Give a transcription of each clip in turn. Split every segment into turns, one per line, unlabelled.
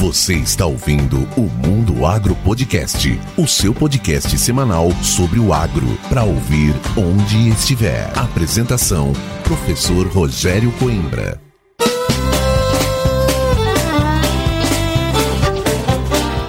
Você está ouvindo o Mundo Agro Podcast, o seu podcast semanal sobre o agro, para ouvir onde estiver. Apresentação: Professor Rogério Coimbra.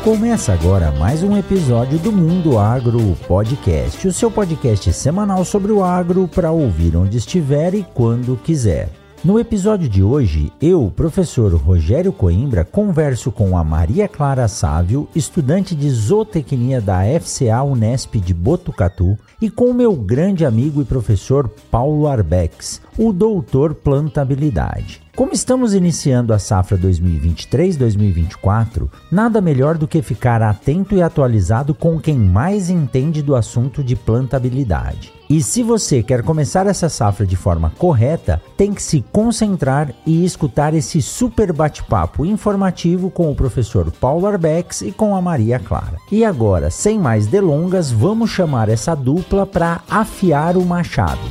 Começa agora mais um episódio do Mundo Agro Podcast, o seu podcast semanal sobre o agro para ouvir onde estiver e quando quiser. No episódio de hoje, eu, professor Rogério Coimbra, converso com a Maria Clara Sávio, estudante de zootecnia da FCA Unesp de Botucatu, e com o meu grande amigo e professor Paulo Arbex, o doutor Plantabilidade. Como estamos iniciando a safra 2023-2024, nada melhor do que ficar atento e atualizado com quem mais entende do assunto de plantabilidade. E se você quer começar essa safra de forma correta, tem que se concentrar e escutar esse super bate-papo informativo com o professor Paulo Arbex e com a Maria Clara. E agora, sem mais delongas, vamos chamar essa dupla para afiar o machado.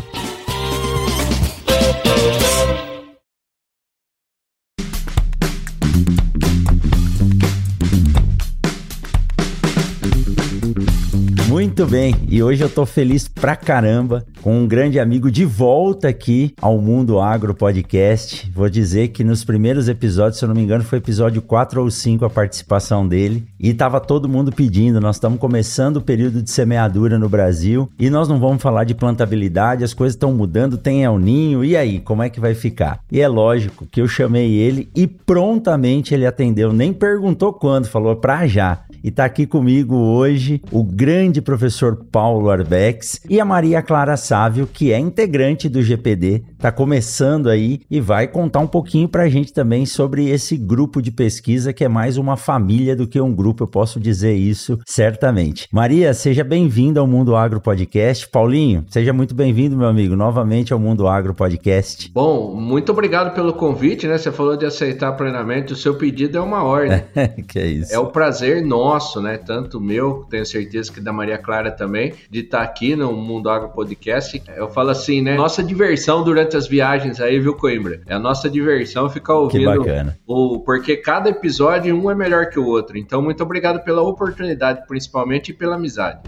Muito bem, e hoje eu tô feliz pra caramba com um grande amigo de volta aqui ao Mundo Agro Podcast. Vou dizer que nos primeiros episódios, se eu não me engano, foi episódio 4 ou 5 a participação dele, e tava todo mundo pedindo. Nós estamos começando o período de semeadura no Brasil e nós não vamos falar de plantabilidade, as coisas estão mudando, tem El Ninho, e aí, como é que vai ficar? E é lógico que eu chamei ele e prontamente ele atendeu, nem perguntou quando, falou pra já. E tá aqui comigo hoje o grande professor Paulo Arbex e a Maria Clara Sávio, que é integrante do GPD, tá começando aí e vai contar um pouquinho pra gente também sobre esse grupo de pesquisa que é mais uma família do que um grupo, eu posso dizer isso certamente. Maria, seja bem-vinda ao Mundo Agro Podcast. Paulinho, seja muito bem-vindo, meu amigo, novamente ao Mundo Agro Podcast.
Bom, muito obrigado pelo convite, né? Você falou de aceitar plenamente, o seu pedido é uma ordem.
que é isso.
É o prazer nosso, né? Tanto meu, tenho certeza que da Maria Clara também, de estar aqui no Mundo Agro Podcast. Eu falo assim, né? Nossa diversão durante as viagens aí, viu, Coimbra? É a nossa diversão ficar ouvindo.
Que bacana.
O, porque cada episódio um é melhor que o outro. Então, muito obrigado pela oportunidade, principalmente, e pela amizade.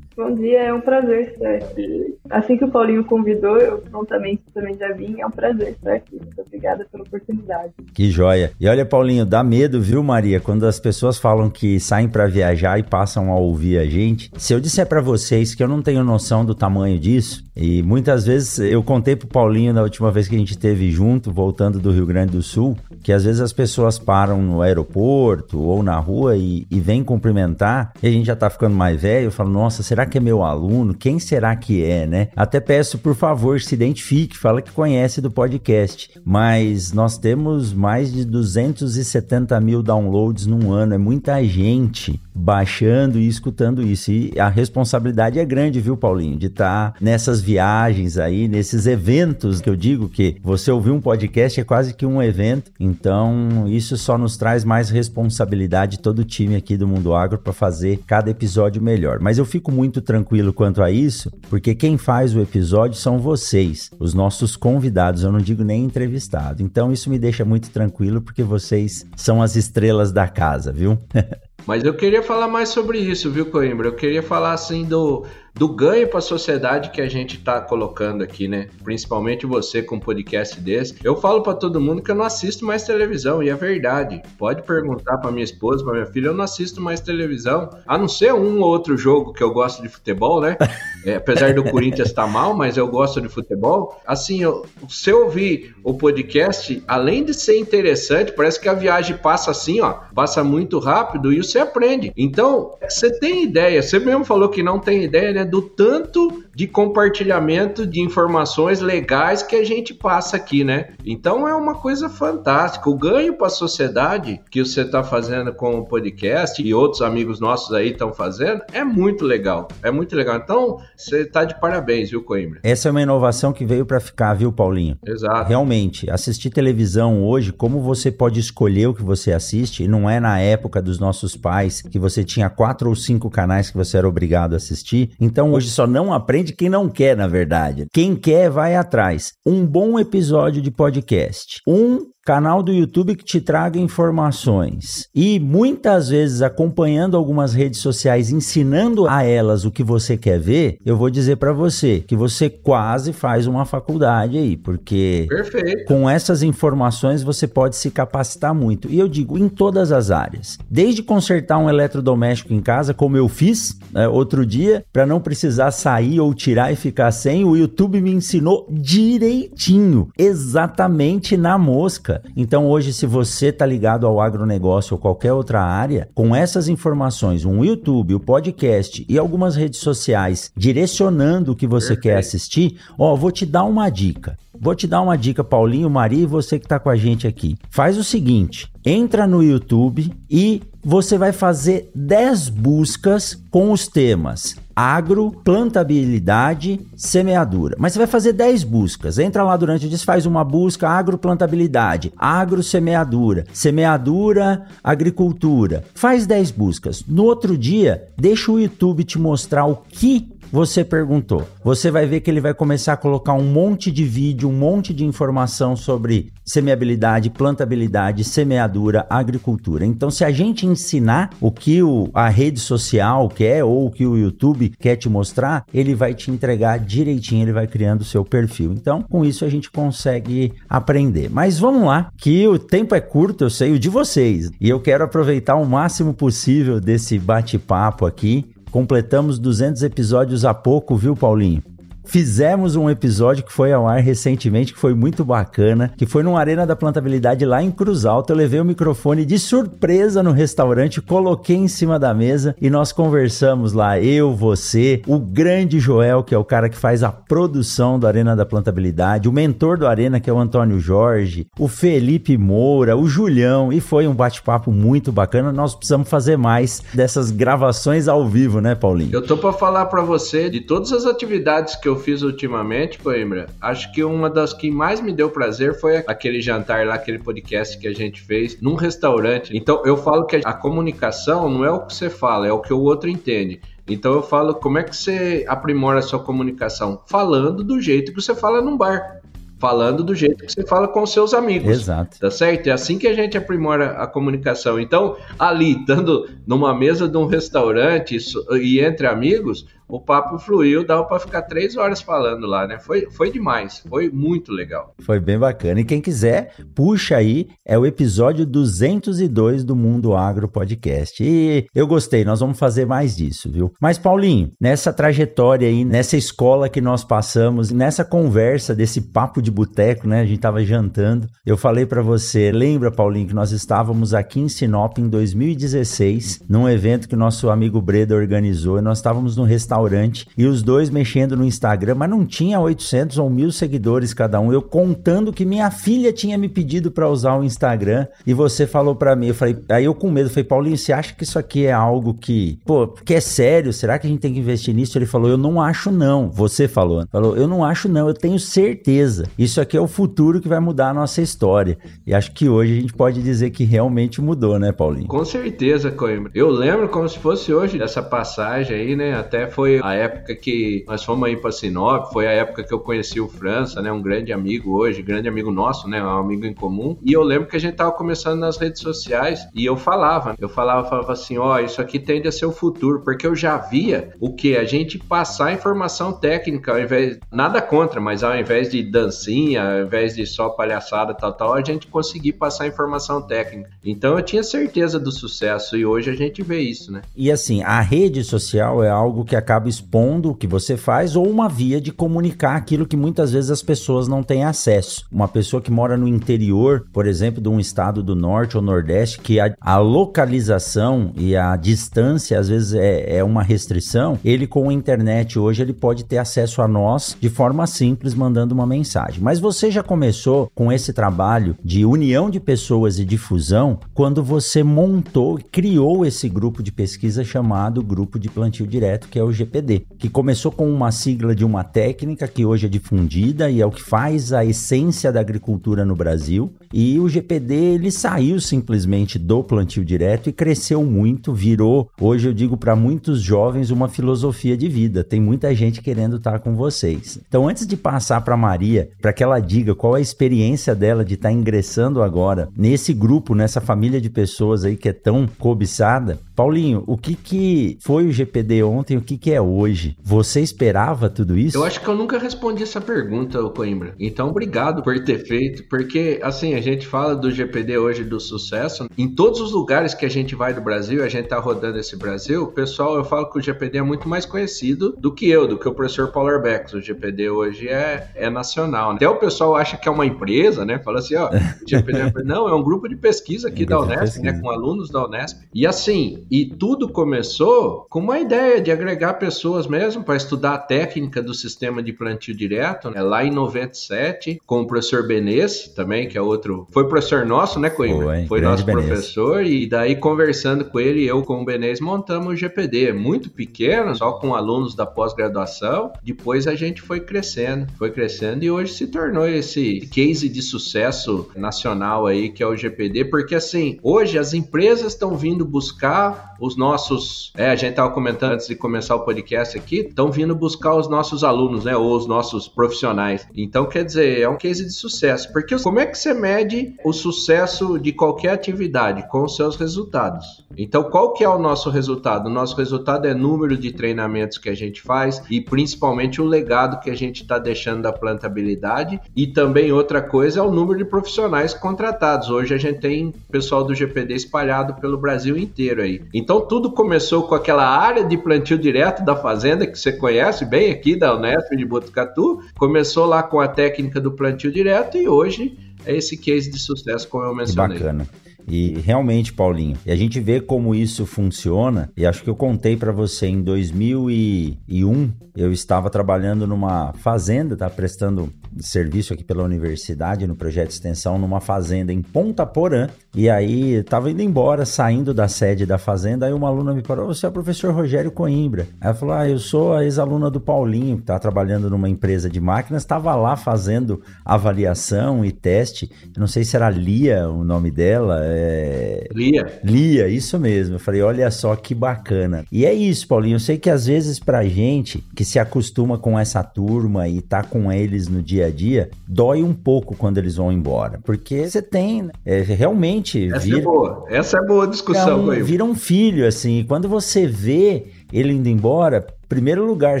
Bom dia, é um prazer estar aqui. Assim que o Paulinho convidou, eu prontamente também já vim. É um prazer estar aqui. Muito obrigada pela oportunidade.
Que joia. E olha, Paulinho, dá medo, viu, Maria, quando as pessoas falam que saem para viajar e passam a ouvir a gente. Se eu disser para vocês que eu não tenho noção do tamanho disso, e muitas vezes eu contei pro Paulinho na última vez que a gente esteve junto, voltando do Rio Grande do Sul, que às vezes as pessoas param no aeroporto ou na rua e, e vêm cumprimentar, e a gente já tá ficando mais velho, eu falo, nossa, será que é meu aluno? Quem será que é, né? Até peço, por favor, se identifique, fala que conhece do podcast. Mas nós temos mais de 270 mil downloads num ano, é muita gente baixando e escutando isso. E a responsabilidade é grande, viu, Paulinho? De estar tá nessas viagens aí, nesses eventos que eu digo que você ouvir um podcast é quase que um evento. Então, isso só nos traz mais responsabilidade todo o time aqui do Mundo Agro para fazer cada episódio melhor. Mas eu fico muito tranquilo quanto a isso, porque quem faz o episódio são vocês, os nossos convidados, eu não digo nem entrevistado. Então, isso me deixa muito tranquilo porque vocês são as estrelas da casa, viu?
Mas eu queria falar mais sobre isso, viu, Coimbra? Eu queria falar assim do, do ganho para a sociedade que a gente está colocando aqui, né? Principalmente você com um podcast desse. Eu falo para todo mundo que eu não assisto mais televisão e é verdade. Pode perguntar para minha esposa, para minha filha, eu não assisto mais televisão, a não ser um ou outro jogo que eu gosto de futebol, né? É, apesar do Corinthians estar tá mal, mas eu gosto de futebol. Assim, eu, se eu ouvir o podcast, além de ser interessante, parece que a viagem passa assim, ó, passa muito rápido e você aprende. Então, você tem ideia, você mesmo falou que não tem ideia, né? Do tanto de compartilhamento de informações legais que a gente passa aqui, né? Então é uma coisa fantástica. O ganho para a sociedade que você está fazendo com o podcast e outros amigos nossos aí estão fazendo é muito legal. É muito legal. Então você está de parabéns, viu, Coimbra?
Essa é uma inovação que veio para ficar, viu, Paulinho?
Exato.
Realmente, assistir televisão hoje, como você pode escolher o que você assiste, e não é na época dos nossos pais que você tinha quatro ou cinco canais que você era obrigado a assistir. Então hoje só não aprende quem não quer, na verdade. Quem quer vai atrás. Um bom episódio de podcast. Um canal do YouTube que te traga informações e muitas vezes acompanhando algumas redes sociais, ensinando a elas o que você quer ver, eu vou dizer para você que você quase faz uma faculdade aí, porque
Perfeito.
com essas informações você pode se capacitar muito. E eu digo em todas as áreas, desde consertar um eletrodoméstico em casa, como eu fiz né, outro dia, para não precisar sair ou tirar e ficar sem, o YouTube me ensinou direitinho, exatamente na mosca. Então hoje, se você tá ligado ao agronegócio ou qualquer outra área, com essas informações, um YouTube, o podcast e algumas redes sociais direcionando o que você Perfeito. quer assistir, ó, vou te dar uma dica. Vou te dar uma dica, Paulinho, Maria e você que está com a gente aqui. Faz o seguinte: entra no YouTube e você vai fazer 10 buscas com os temas agro, plantabilidade, semeadura. Mas você vai fazer 10 buscas. Entra lá durante o dia, faz uma busca agro, plantabilidade, agro, semeadura, semeadura, agricultura. Faz 10 buscas. No outro dia, deixa o YouTube te mostrar o que você perguntou. Você vai ver que ele vai começar a colocar um monte de vídeo, um monte de informação sobre semeabilidade, plantabilidade, semeadura, agricultura. Então, se a gente ensinar o que o, a rede social quer ou o que o YouTube quer te mostrar, ele vai te entregar direitinho, ele vai criando o seu perfil. Então, com isso a gente consegue aprender. Mas vamos lá, que o tempo é curto, eu sei o de vocês, e eu quero aproveitar o máximo possível desse bate-papo aqui Completamos 200 episódios há pouco, viu, Paulinho? Fizemos um episódio que foi ao ar recentemente, que foi muito bacana, que foi numa Arena da Plantabilidade lá em Cruz Alta. Eu levei o microfone de surpresa no restaurante, coloquei em cima da mesa e nós conversamos lá, eu, você, o grande Joel, que é o cara que faz a produção do Arena da Plantabilidade, o mentor do Arena, que é o Antônio Jorge, o Felipe Moura, o Julião, e foi um bate-papo muito bacana. Nós precisamos fazer mais dessas gravações ao vivo, né, Paulinho?
Eu tô para falar para você de todas as atividades que eu fiz ultimamente, Coimbra, acho que uma das que mais me deu prazer foi aquele jantar lá, aquele podcast que a gente fez num restaurante. Então eu falo que a comunicação não é o que você fala, é o que o outro entende. Então eu falo, como é que você aprimora a sua comunicação? Falando do jeito que você fala num bar falando do jeito que você fala com seus amigos.
Exato.
Tá certo? É assim que a gente aprimora a comunicação. Então, ali, estando numa mesa de um restaurante e entre amigos, o papo fluiu, dava para ficar três horas falando lá, né? Foi, foi demais, foi muito legal.
Foi bem bacana. E quem quiser, puxa aí, é o episódio 202 do Mundo Agro Podcast. E eu gostei, nós vamos fazer mais disso, viu? Mas, Paulinho, nessa trajetória aí, nessa escola que nós passamos, nessa conversa desse papo de boteco, né? A gente tava jantando. Eu falei para você, lembra, Paulinho, que nós estávamos aqui em Sinop em 2016, num evento que nosso amigo Breda organizou, e nós estávamos no restaurante restaurante e os dois mexendo no Instagram, mas não tinha 800 ou mil seguidores cada um. Eu contando que minha filha tinha me pedido para usar o Instagram e você falou para mim, eu falei, aí eu com medo, falei, Paulinho, você acha que isso aqui é algo que, pô, que é sério? Será que a gente tem que investir nisso? Ele falou, eu não acho não. Você falou, falou, eu não acho não, eu tenho certeza. Isso aqui é o futuro que vai mudar a nossa história. E acho que hoje a gente pode dizer que realmente mudou, né, Paulinho?
Com certeza, Coimbra. Eu lembro como se fosse hoje dessa passagem aí, né? Até foi foi a época que nós fomos aí para Sinop, foi a época que eu conheci o França, né? Um grande amigo hoje, grande amigo nosso, né? Um amigo em comum. E eu lembro que a gente tava começando nas redes sociais e eu falava, eu falava, falava assim, ó, oh, isso aqui tende a ser o futuro, porque eu já via o que a gente passar informação técnica, ao invés nada contra, mas ao invés de dancinha, ao invés de só palhaçada tal tal, a gente conseguir passar informação técnica. Então eu tinha certeza do sucesso e hoje a gente vê isso, né?
E assim, a rede social é algo que acaba acaba expondo o que você faz ou uma via de comunicar aquilo que muitas vezes as pessoas não têm acesso. Uma pessoa que mora no interior, por exemplo, de um estado do norte ou nordeste, que a, a localização e a distância às vezes é, é uma restrição, ele com a internet hoje ele pode ter acesso a nós de forma simples mandando uma mensagem. Mas você já começou com esse trabalho de união de pessoas e difusão quando você montou criou esse grupo de pesquisa chamado Grupo de Plantio Direto, que é o GPD, que começou com uma sigla de uma técnica que hoje é difundida e é o que faz a essência da agricultura no Brasil. E o GPD ele saiu simplesmente do plantio direto e cresceu muito, virou, hoje eu digo para muitos jovens, uma filosofia de vida. Tem muita gente querendo estar com vocês. Então, antes de passar para Maria, para que ela diga qual é a experiência dela de estar ingressando agora nesse grupo, nessa família de pessoas aí que é tão cobiçada, Paulinho, o que, que foi o GPD ontem, o que, que é hoje? Você esperava tudo isso?
Eu acho que eu nunca respondi essa pergunta, Coimbra. Então, obrigado por ter feito, porque assim, a gente fala do GPD hoje do sucesso. Em todos os lugares que a gente vai do Brasil, a gente tá rodando esse Brasil, pessoal, eu falo que o GPD é muito mais conhecido do que eu, do que o professor Paulo Arbex. O GPD hoje é, é nacional. Até o pessoal acha que é uma empresa, né? Fala assim, ó, o GPD é... não, é um grupo de pesquisa aqui um da Unesp, né? Com alunos da Unesp. E assim, e tudo começou com uma ideia de agregar pessoas mesmo para estudar a técnica do sistema de plantio direto, né? lá em 97, com o professor Benes também, que é outro. Foi professor nosso, né, Coimbra? Foi, Foi nosso Benes. professor, e daí conversando com ele, eu com o Benes montamos o GPD. Muito pequeno, só com alunos da pós-graduação. Depois a gente foi crescendo, foi crescendo e hoje se tornou esse case de sucesso nacional aí, que é o GPD, porque assim, hoje as empresas estão vindo buscar os nossos. É, a gente estava comentando antes de começar o podcast aqui, estão vindo buscar os nossos alunos, né? Ou os nossos profissionais. Então, quer dizer, é um case de sucesso. Porque como é que você mede o sucesso de qualquer atividade? Com os seus resultados. Então, qual que é o nosso resultado? O nosso resultado é número de treinamentos que a gente faz e principalmente o legado que a gente está deixando da plantabilidade. E também outra coisa é o número de profissionais contratados. Hoje a gente tem pessoal do GPD espalhado pelo Brasil inteiro aí. Então tudo começou com aquela área de plantio direto da fazenda que você conhece bem aqui da Unesp de Botucatu. Começou lá com a técnica do plantio direto e hoje é esse case de sucesso como eu mencionei.
Que bacana. E realmente, Paulinho, e a gente vê como isso funciona, e acho que eu contei para você em 2001, eu estava trabalhando numa fazenda, tá prestando serviço aqui pela universidade no projeto de extensão numa fazenda em Ponta Porã. E aí estava indo embora, saindo da sede da fazenda, aí uma aluna me parou: "Você é o professor Rogério Coimbra?". Aí ela falou: "Ah, eu sou a ex-aluna do Paulinho, que tá trabalhando numa empresa de máquinas, estava lá fazendo avaliação e teste. Eu não sei se era Lia o nome dela, é...
Lia.
Lia, isso mesmo. Eu falei: "Olha só que bacana". E é isso, Paulinho, eu sei que às vezes pra gente que se acostuma com essa turma e tá com eles no dia a dia, dói um pouco quando eles vão embora. Porque você tem, é, realmente.
Essa vira, é boa. Essa é boa discussão,
é um, Vira um filho, assim. E quando você vê ele indo embora, primeiro lugar,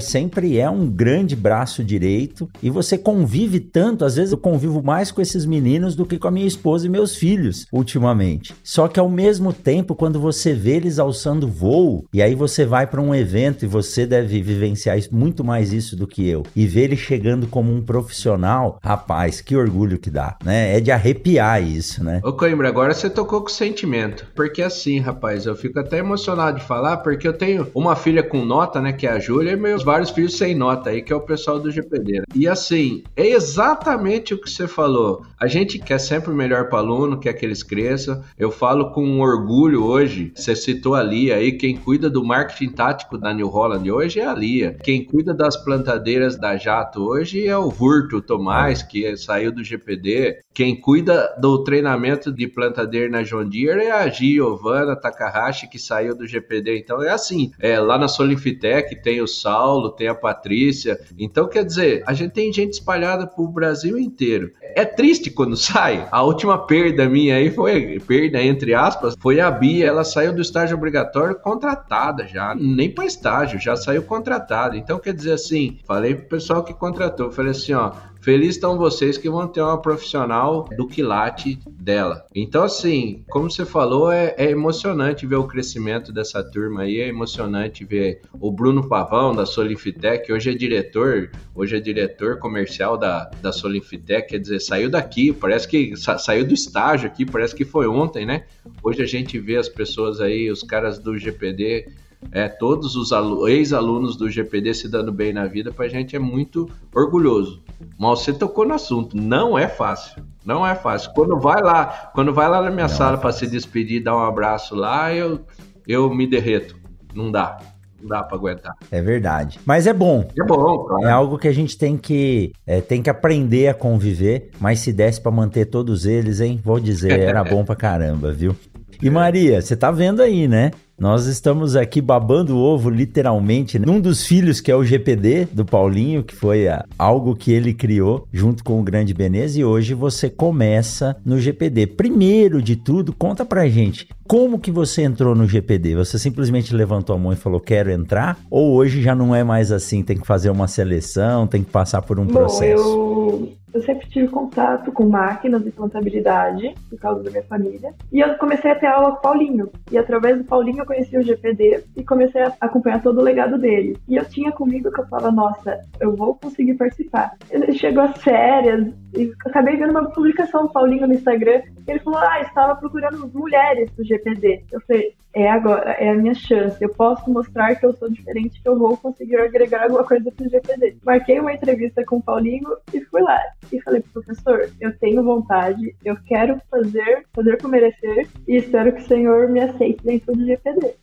sempre é um grande braço direito e você convive tanto, às vezes eu convivo mais com esses meninos do que com a minha esposa e meus filhos ultimamente. Só que ao mesmo tempo, quando você vê eles alçando voo e aí você vai para um evento e você deve vivenciar muito mais isso do que eu e ver ele chegando como um profissional, rapaz, que orgulho que dá, né? É de arrepiar isso, né?
Ô Coimbra, agora você tocou com sentimento, porque assim, rapaz, eu fico até emocionado de falar, porque eu tenho uma filha com nota, né, que é a Júlia, e meus vários filhos sem nota aí, que é o pessoal do GPD. Né? E assim, é exatamente o que você falou. A gente quer sempre o melhor para aluno, quer que eles cresçam. Eu falo com orgulho hoje, você citou a Lia aí, quem cuida do marketing tático da New Holland hoje é a Lia. Quem cuida das plantadeiras da Jato hoje é o Vurto Tomás, que saiu do GPD. Quem cuida do treinamento de plantadeira na John Deere é a Giovana Takahashi, que saiu do GPD. Então é assim, é, lá na Solifitec tem o Saulo, tem a Patrícia. Então, quer dizer, a gente tem gente espalhada pro Brasil inteiro. É triste quando sai. A última perda minha aí foi, perda entre aspas, foi a Bia. Ela saiu do estágio obrigatório contratada já. Nem para estágio, já saiu contratada. Então, quer dizer assim, falei pro pessoal que contratou, falei assim, ó, Feliz estão vocês que vão ter uma profissional do quilate dela. Então, assim, como você falou, é, é, emocionante ver o crescimento dessa turma aí, é emocionante ver o Bruno Pavão, da Solifitec, hoje é diretor, hoje é diretor comercial da, da Solifitec, quer dizer, saiu daqui, parece que sa, saiu do estágio aqui, parece que foi ontem, né? Hoje a gente vê as pessoas aí, os caras do GPD é, todos os ex-alunos do GPD se dando bem na vida, para a gente é muito orgulhoso. Mas você tocou no assunto, não é fácil. Não é fácil. Quando vai lá, quando vai lá na minha não sala é para se despedir, dar um abraço lá, eu, eu me derreto. Não dá. Não dá pra aguentar.
É verdade. Mas é bom.
É bom, claro.
É algo que a gente tem que, é, tem que aprender a conviver, mas se desse pra manter todos eles, hein? Vou dizer, era bom pra caramba, viu? E Maria, você tá vendo aí, né? Nós estamos aqui babando o ovo, literalmente, num dos filhos que é o GPD do Paulinho, que foi a, algo que ele criou junto com o Grande Benez, e hoje você começa no GPD. Primeiro de tudo, conta pra gente, como que você entrou no GPD? Você simplesmente levantou a mão e falou, quero entrar? Ou hoje já não é mais assim, tem que fazer uma seleção, tem que passar por um
Bom,
processo?
Eu, eu sempre tive contato com máquinas e contabilidade, por causa da minha família. E eu comecei a ter aula com o Paulinho. E através do Paulinho eu conheci o GPD e comecei a acompanhar todo o legado dele. E eu tinha comigo que eu falava, nossa, eu vou conseguir participar. Ele chegou às férias e acabei vendo uma publicação do Paulinho no Instagram. Ele falou, ah, estava procurando mulheres do GPD. Eu falei, é agora, é a minha chance. Eu posso mostrar que eu sou diferente, que eu vou conseguir agregar alguma coisa pro GPD. Marquei uma entrevista com o Paulinho e fui lá. E falei pro professor, eu tenho vontade, eu quero fazer, fazer por merecer e espero que o senhor me aceite dentro do GPD.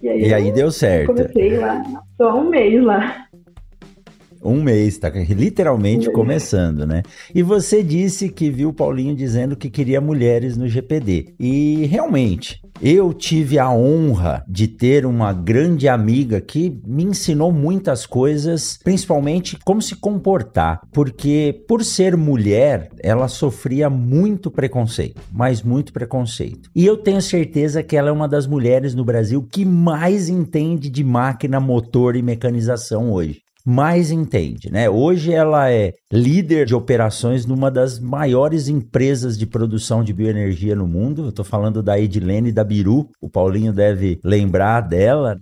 E aí, e aí deu certo.
Comecei lá, só um mês lá.
Um mês, tá literalmente começando, né? E você disse que viu o Paulinho dizendo que queria mulheres no GPD. E realmente, eu tive a honra de ter uma grande amiga que me ensinou muitas coisas, principalmente como se comportar, porque por ser mulher, ela sofria muito preconceito, mas muito preconceito. E eu tenho certeza que ela é uma das mulheres no Brasil que mais entende de máquina, motor e mecanização hoje mais entende, né? Hoje ela é líder de operações numa das maiores empresas de produção de bioenergia no mundo. Eu tô falando da Edilene da Biru. O Paulinho deve lembrar dela.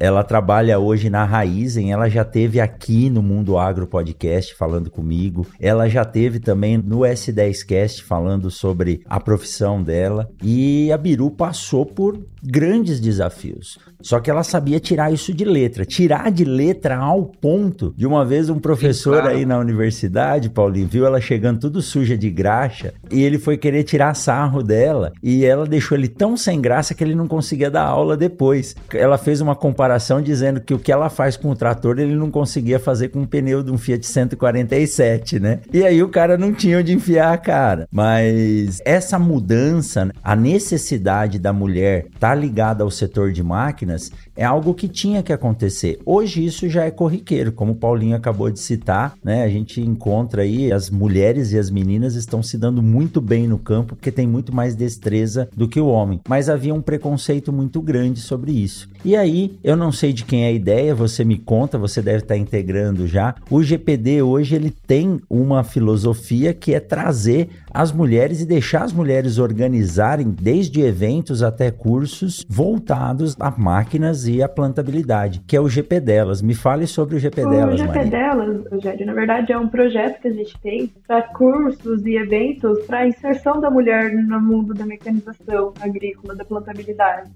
Ela trabalha hoje na Raizen, ela já teve aqui no Mundo Agro Podcast falando comigo. Ela já teve também no S10Cast falando sobre a profissão dela. E a Biru passou por grandes desafios. Só que ela sabia tirar isso de letra. Tirar de letra ao ponto de uma vez um professor aí na universidade, Paulinho, viu ela chegando tudo suja de graxa e ele foi querer tirar sarro dela e ela deixou ele tão sem graça que ele não conseguia dar aula depois. Ela fez uma comparação comparação dizendo que o que ela faz com o trator ele não conseguia fazer com o pneu de um Fiat 147, né? E aí o cara não tinha onde enfiar a cara. Mas essa mudança, a necessidade da mulher estar tá ligada ao setor de máquinas é algo que tinha que acontecer. Hoje isso já é corriqueiro, como o Paulinho acabou de citar, né? A gente encontra aí as mulheres e as meninas estão se dando muito bem no campo porque tem muito mais destreza do que o homem. Mas havia um preconceito muito grande sobre isso. E aí, eu não sei de quem é a ideia, você me conta, você deve estar integrando já. O GPD hoje ele tem uma filosofia que é trazer as mulheres e deixar as mulheres organizarem desde eventos até cursos voltados a máquinas e a plantabilidade, que é o GP delas. Me fale sobre o GP o delas,
O GP
Maria.
delas, Rogério, na verdade é um projeto que a gente tem para cursos e eventos para inserção da mulher no mundo da mecanização agrícola, da plantabilidade.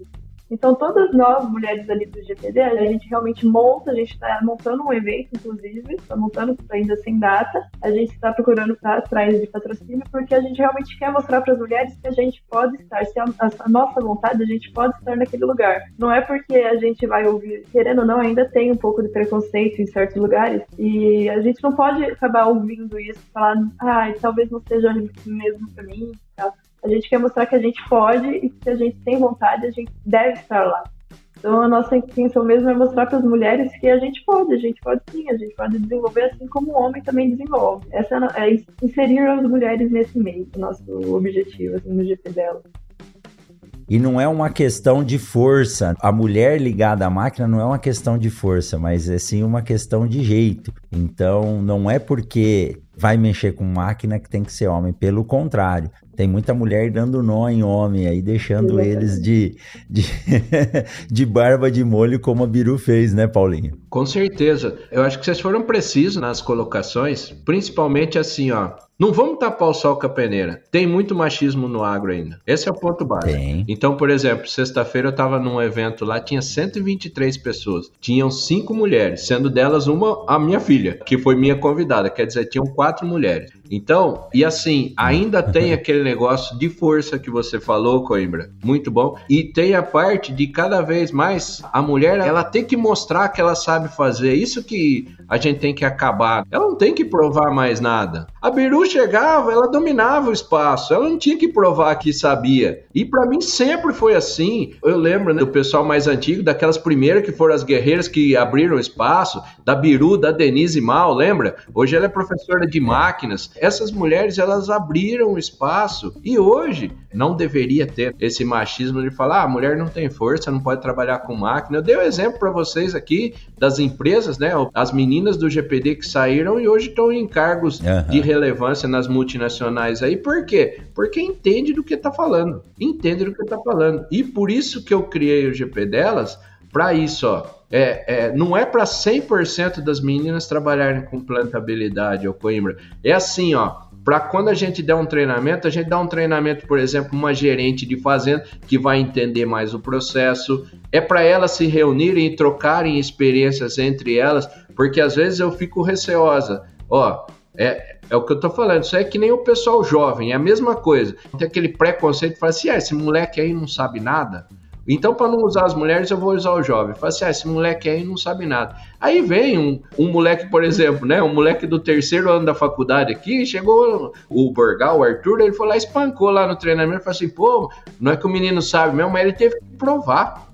Então, todas nós, mulheres ali do GPD, a gente realmente monta, a gente está montando um evento, inclusive, está montando ainda sem data, a gente está procurando estar atrás de patrocínio, porque a gente realmente quer mostrar para as mulheres que a gente pode estar, se a, a, nossa vontade, a gente pode estar naquele lugar. Não é porque a gente vai ouvir, querendo ou não, ainda tem um pouco de preconceito em certos lugares, e a gente não pode acabar ouvindo isso, falar, ah, talvez não seja mesmo para mim, tal. A gente quer mostrar que a gente pode e que se a gente tem vontade, a gente deve estar lá. Então a nossa intenção mesmo é mostrar para as mulheres que a gente pode, a gente pode sim, a gente pode desenvolver assim como o homem também desenvolve. Essa é, é inserir as mulheres nesse meio, nosso objetivo assim, no GP dela.
E não é uma questão de força. A mulher ligada à máquina não é uma questão de força, mas é sim uma questão de jeito. Então, não é porque vai mexer com máquina que tem que ser homem. Pelo contrário, tem muita mulher dando nó em homem aí, deixando eles de, de, de barba de molho, como a Biru fez, né, Paulinho?
Com certeza. Eu acho que vocês foram precisos nas colocações, principalmente assim, ó. Não vamos tapar o sol com a peneira. Tem muito machismo no agro ainda. Esse é o ponto básico. Tem. Então, por exemplo, sexta-feira eu estava num evento lá, tinha 123 pessoas. Tinham cinco mulheres, sendo delas uma a minha filha, que foi minha convidada. Quer dizer, tinham quatro mulheres. Então, e assim, ainda tem aquele negócio de força que você falou, Coimbra. Muito bom. E tem a parte de cada vez mais a mulher, ela tem que mostrar que ela sabe fazer. Isso que a gente tem que acabar. Ela não tem que provar mais nada. A Biru chegava, ela dominava o espaço, ela não tinha que provar que sabia. E para mim sempre foi assim. Eu lembro né, do pessoal mais antigo, daquelas primeiras que foram as guerreiras que abriram espaço, da Biru, da Denise Mal, lembra? Hoje ela é professora de máquinas. Essas mulheres, elas abriram espaço e hoje não deveria ter esse machismo de falar, ah, a mulher não tem força, não pode trabalhar com máquina. Eu dei um exemplo para vocês aqui das empresas, né? As meninas do GPD que saíram e hoje estão em cargos uhum. de relevância nas multinacionais aí. Por quê? Porque entende do que está falando. Entende do que está falando. E por isso que eu criei o GP delas, para isso, ó. É, é, não é para 100% das meninas trabalharem com plantabilidade, ou Coimbra. É assim, ó para quando a gente der um treinamento, a gente dá um treinamento, por exemplo, uma gerente de fazenda que vai entender mais o processo. É para elas se reunirem e trocarem experiências entre elas, porque às vezes eu fico receosa. Ó, é, é o que eu tô falando, isso é que nem o pessoal jovem, é a mesma coisa. Tem aquele preconceito, fala assim, ah, esse moleque aí não sabe nada. Então, para não usar as mulheres, eu vou usar o jovem. Fala assim, ah, esse moleque aí não sabe nada. Aí vem um, um moleque, por exemplo, né? Um moleque do terceiro ano da faculdade aqui, chegou o Borgal, o Arthur, ele foi lá, espancou lá no treinamento, falou assim, pô, não é que o menino sabe mesmo, mas ele teve que provar.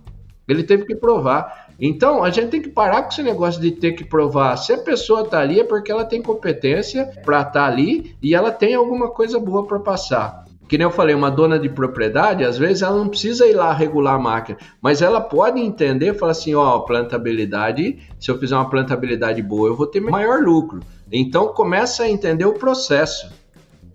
Ele teve que provar. Então, a gente tem que parar com esse negócio de ter que provar. Se a pessoa tá ali é porque ela tem competência para estar tá ali e ela tem alguma coisa boa para passar que nem eu falei, uma dona de propriedade, às vezes ela não precisa ir lá regular a máquina, mas ela pode entender, falar assim, ó, plantabilidade, se eu fizer uma plantabilidade boa, eu vou ter maior lucro. Então começa a entender o processo.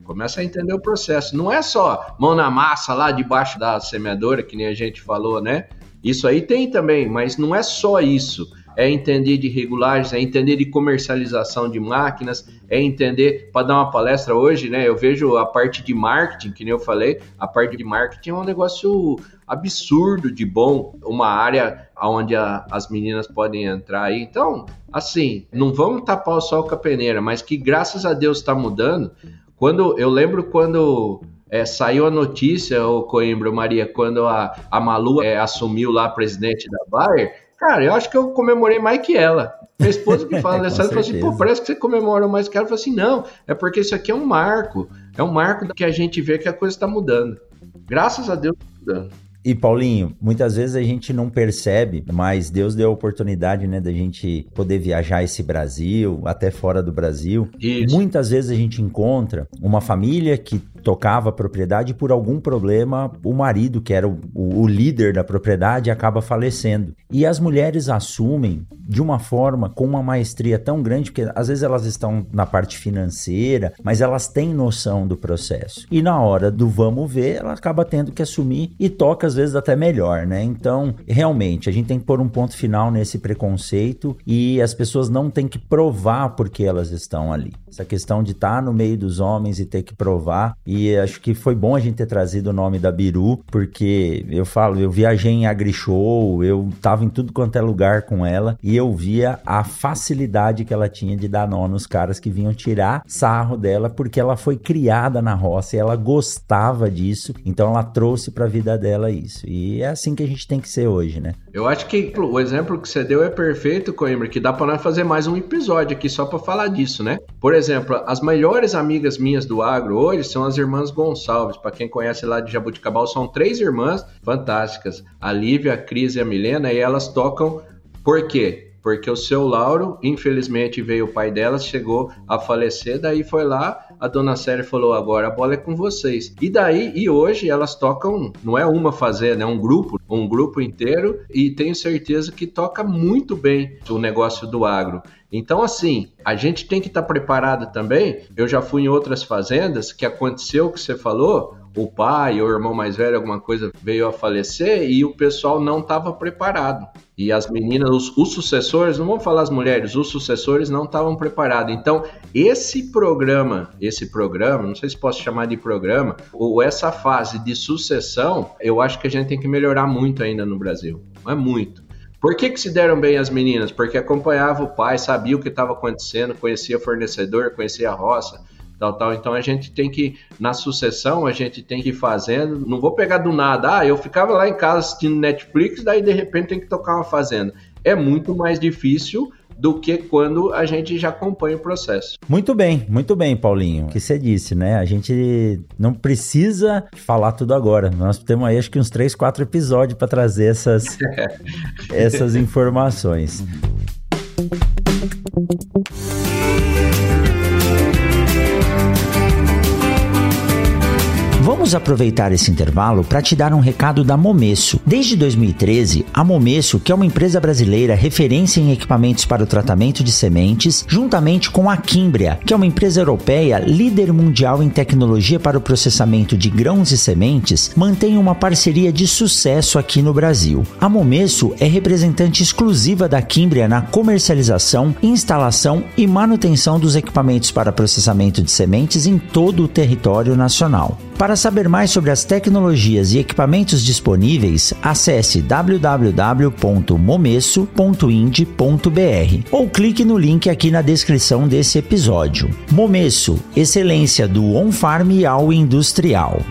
Começa a entender o processo. Não é só mão na massa lá debaixo da semeadora, que nem a gente falou, né? Isso aí tem também, mas não é só isso é entender de regulagens, é entender de comercialização de máquinas, é entender, para dar uma palestra hoje, né? Eu vejo a parte de marketing, que nem eu falei, a parte de marketing é um negócio absurdo de bom, uma área onde a, as meninas podem entrar aí. Então, assim, não vamos tapar o sol com a peneira, mas que graças a Deus está mudando. Quando eu lembro quando é, saiu a notícia, o Coimbra, Maria, quando a, a Malu é, assumiu lá presidente da Bayer, Cara, eu acho que eu comemorei mais que ela. Minha esposa que fala, Alessandra falou assim, pô, parece que você comemora mais que ela. Eu falei assim, não, é porque isso aqui é um marco. É um marco que a gente vê que a coisa está mudando. Graças a Deus, está mudando.
E Paulinho, muitas vezes a gente não percebe, mas Deus deu a oportunidade, né, da gente poder viajar esse Brasil, até fora do Brasil. Isso. Muitas vezes a gente encontra uma família que tocava a propriedade e por algum problema o marido, que era o, o, líder da propriedade, acaba falecendo. E as mulheres assumem de uma forma, com uma maestria tão grande, porque às vezes elas estão na parte financeira, mas elas têm noção do processo. E na hora do vamos ver, ela acaba tendo que assumir e toca às vezes até melhor, né? Então, realmente, a gente tem que pôr um ponto final nesse preconceito e as pessoas não têm que provar porque elas estão ali. Essa questão de estar no meio dos homens e ter que provar. E acho que foi bom a gente ter trazido o nome da Biru, porque eu falo, eu viajei em AgriShow, eu tava em tudo quanto é lugar com ela e eu via a facilidade que ela tinha de dar nó nos caras que vinham tirar sarro dela, porque ela foi criada na roça e ela gostava disso, então ela trouxe para a vida dela isso. E é assim que a gente tem que ser hoje, né?
Eu acho que o exemplo que você deu é perfeito, Coimbra, que dá para nós fazer mais um episódio aqui só para falar disso, né? Por exemplo, as melhores amigas minhas do agro hoje são as irmãs Gonçalves. Para quem conhece lá de Jabuticabal, são três irmãs fantásticas: a Lívia, a Cris e a Milena, e elas tocam por quê? porque o seu Lauro, infelizmente, veio o pai delas, chegou a falecer, daí foi lá, a dona Séria falou, agora a bola é com vocês. E daí, e hoje elas tocam, não é uma fazenda, é um grupo, um grupo inteiro, e tenho certeza que toca muito bem o negócio do agro. Então, assim, a gente tem que estar tá preparado também. Eu já fui em outras fazendas que aconteceu o que você falou, o pai ou o irmão mais velho, alguma coisa veio a falecer e o pessoal não estava preparado. E as meninas, os, os, sucessores, não vamos falar as mulheres, os sucessores não estavam preparados. Então, esse programa, esse programa, não sei se posso chamar de programa, ou essa fase de sucessão, eu acho que a gente tem que melhorar muito ainda no Brasil. Não é muito. Por que, que se deram bem as meninas? Porque acompanhava o pai, sabia o que estava acontecendo, conhecia fornecedor, conhecia a roça, tal, tal. Então a gente tem que, na sucessão, a gente tem que ir fazendo. Não vou pegar do nada, ah, eu ficava lá em casa assistindo Netflix, daí de repente tem que tocar uma fazenda. É muito mais difícil do que quando a gente já acompanha o processo.
Muito bem, muito bem, Paulinho. O que você disse, né? A gente não precisa falar tudo agora. Nós temos aí acho que uns 3, 4 episódios para trazer essas, essas informações. Vamos aproveitar esse intervalo para te dar um recado da Momesso. Desde 2013, a Momesso, que é uma empresa brasileira referência em equipamentos para o tratamento de sementes, juntamente com a Quimbria, que é uma empresa europeia líder mundial em tecnologia para o processamento de grãos e sementes, mantém uma parceria de sucesso aqui no Brasil. A Momesso é representante exclusiva da Quimbria na comercialização, instalação e manutenção dos equipamentos para processamento de sementes em todo o território nacional. Para saber mais sobre as tecnologias e equipamentos disponíveis, acesse www.momesso.ind.br ou clique no link aqui na descrição desse episódio. Momesso, excelência do on-farm ao industrial.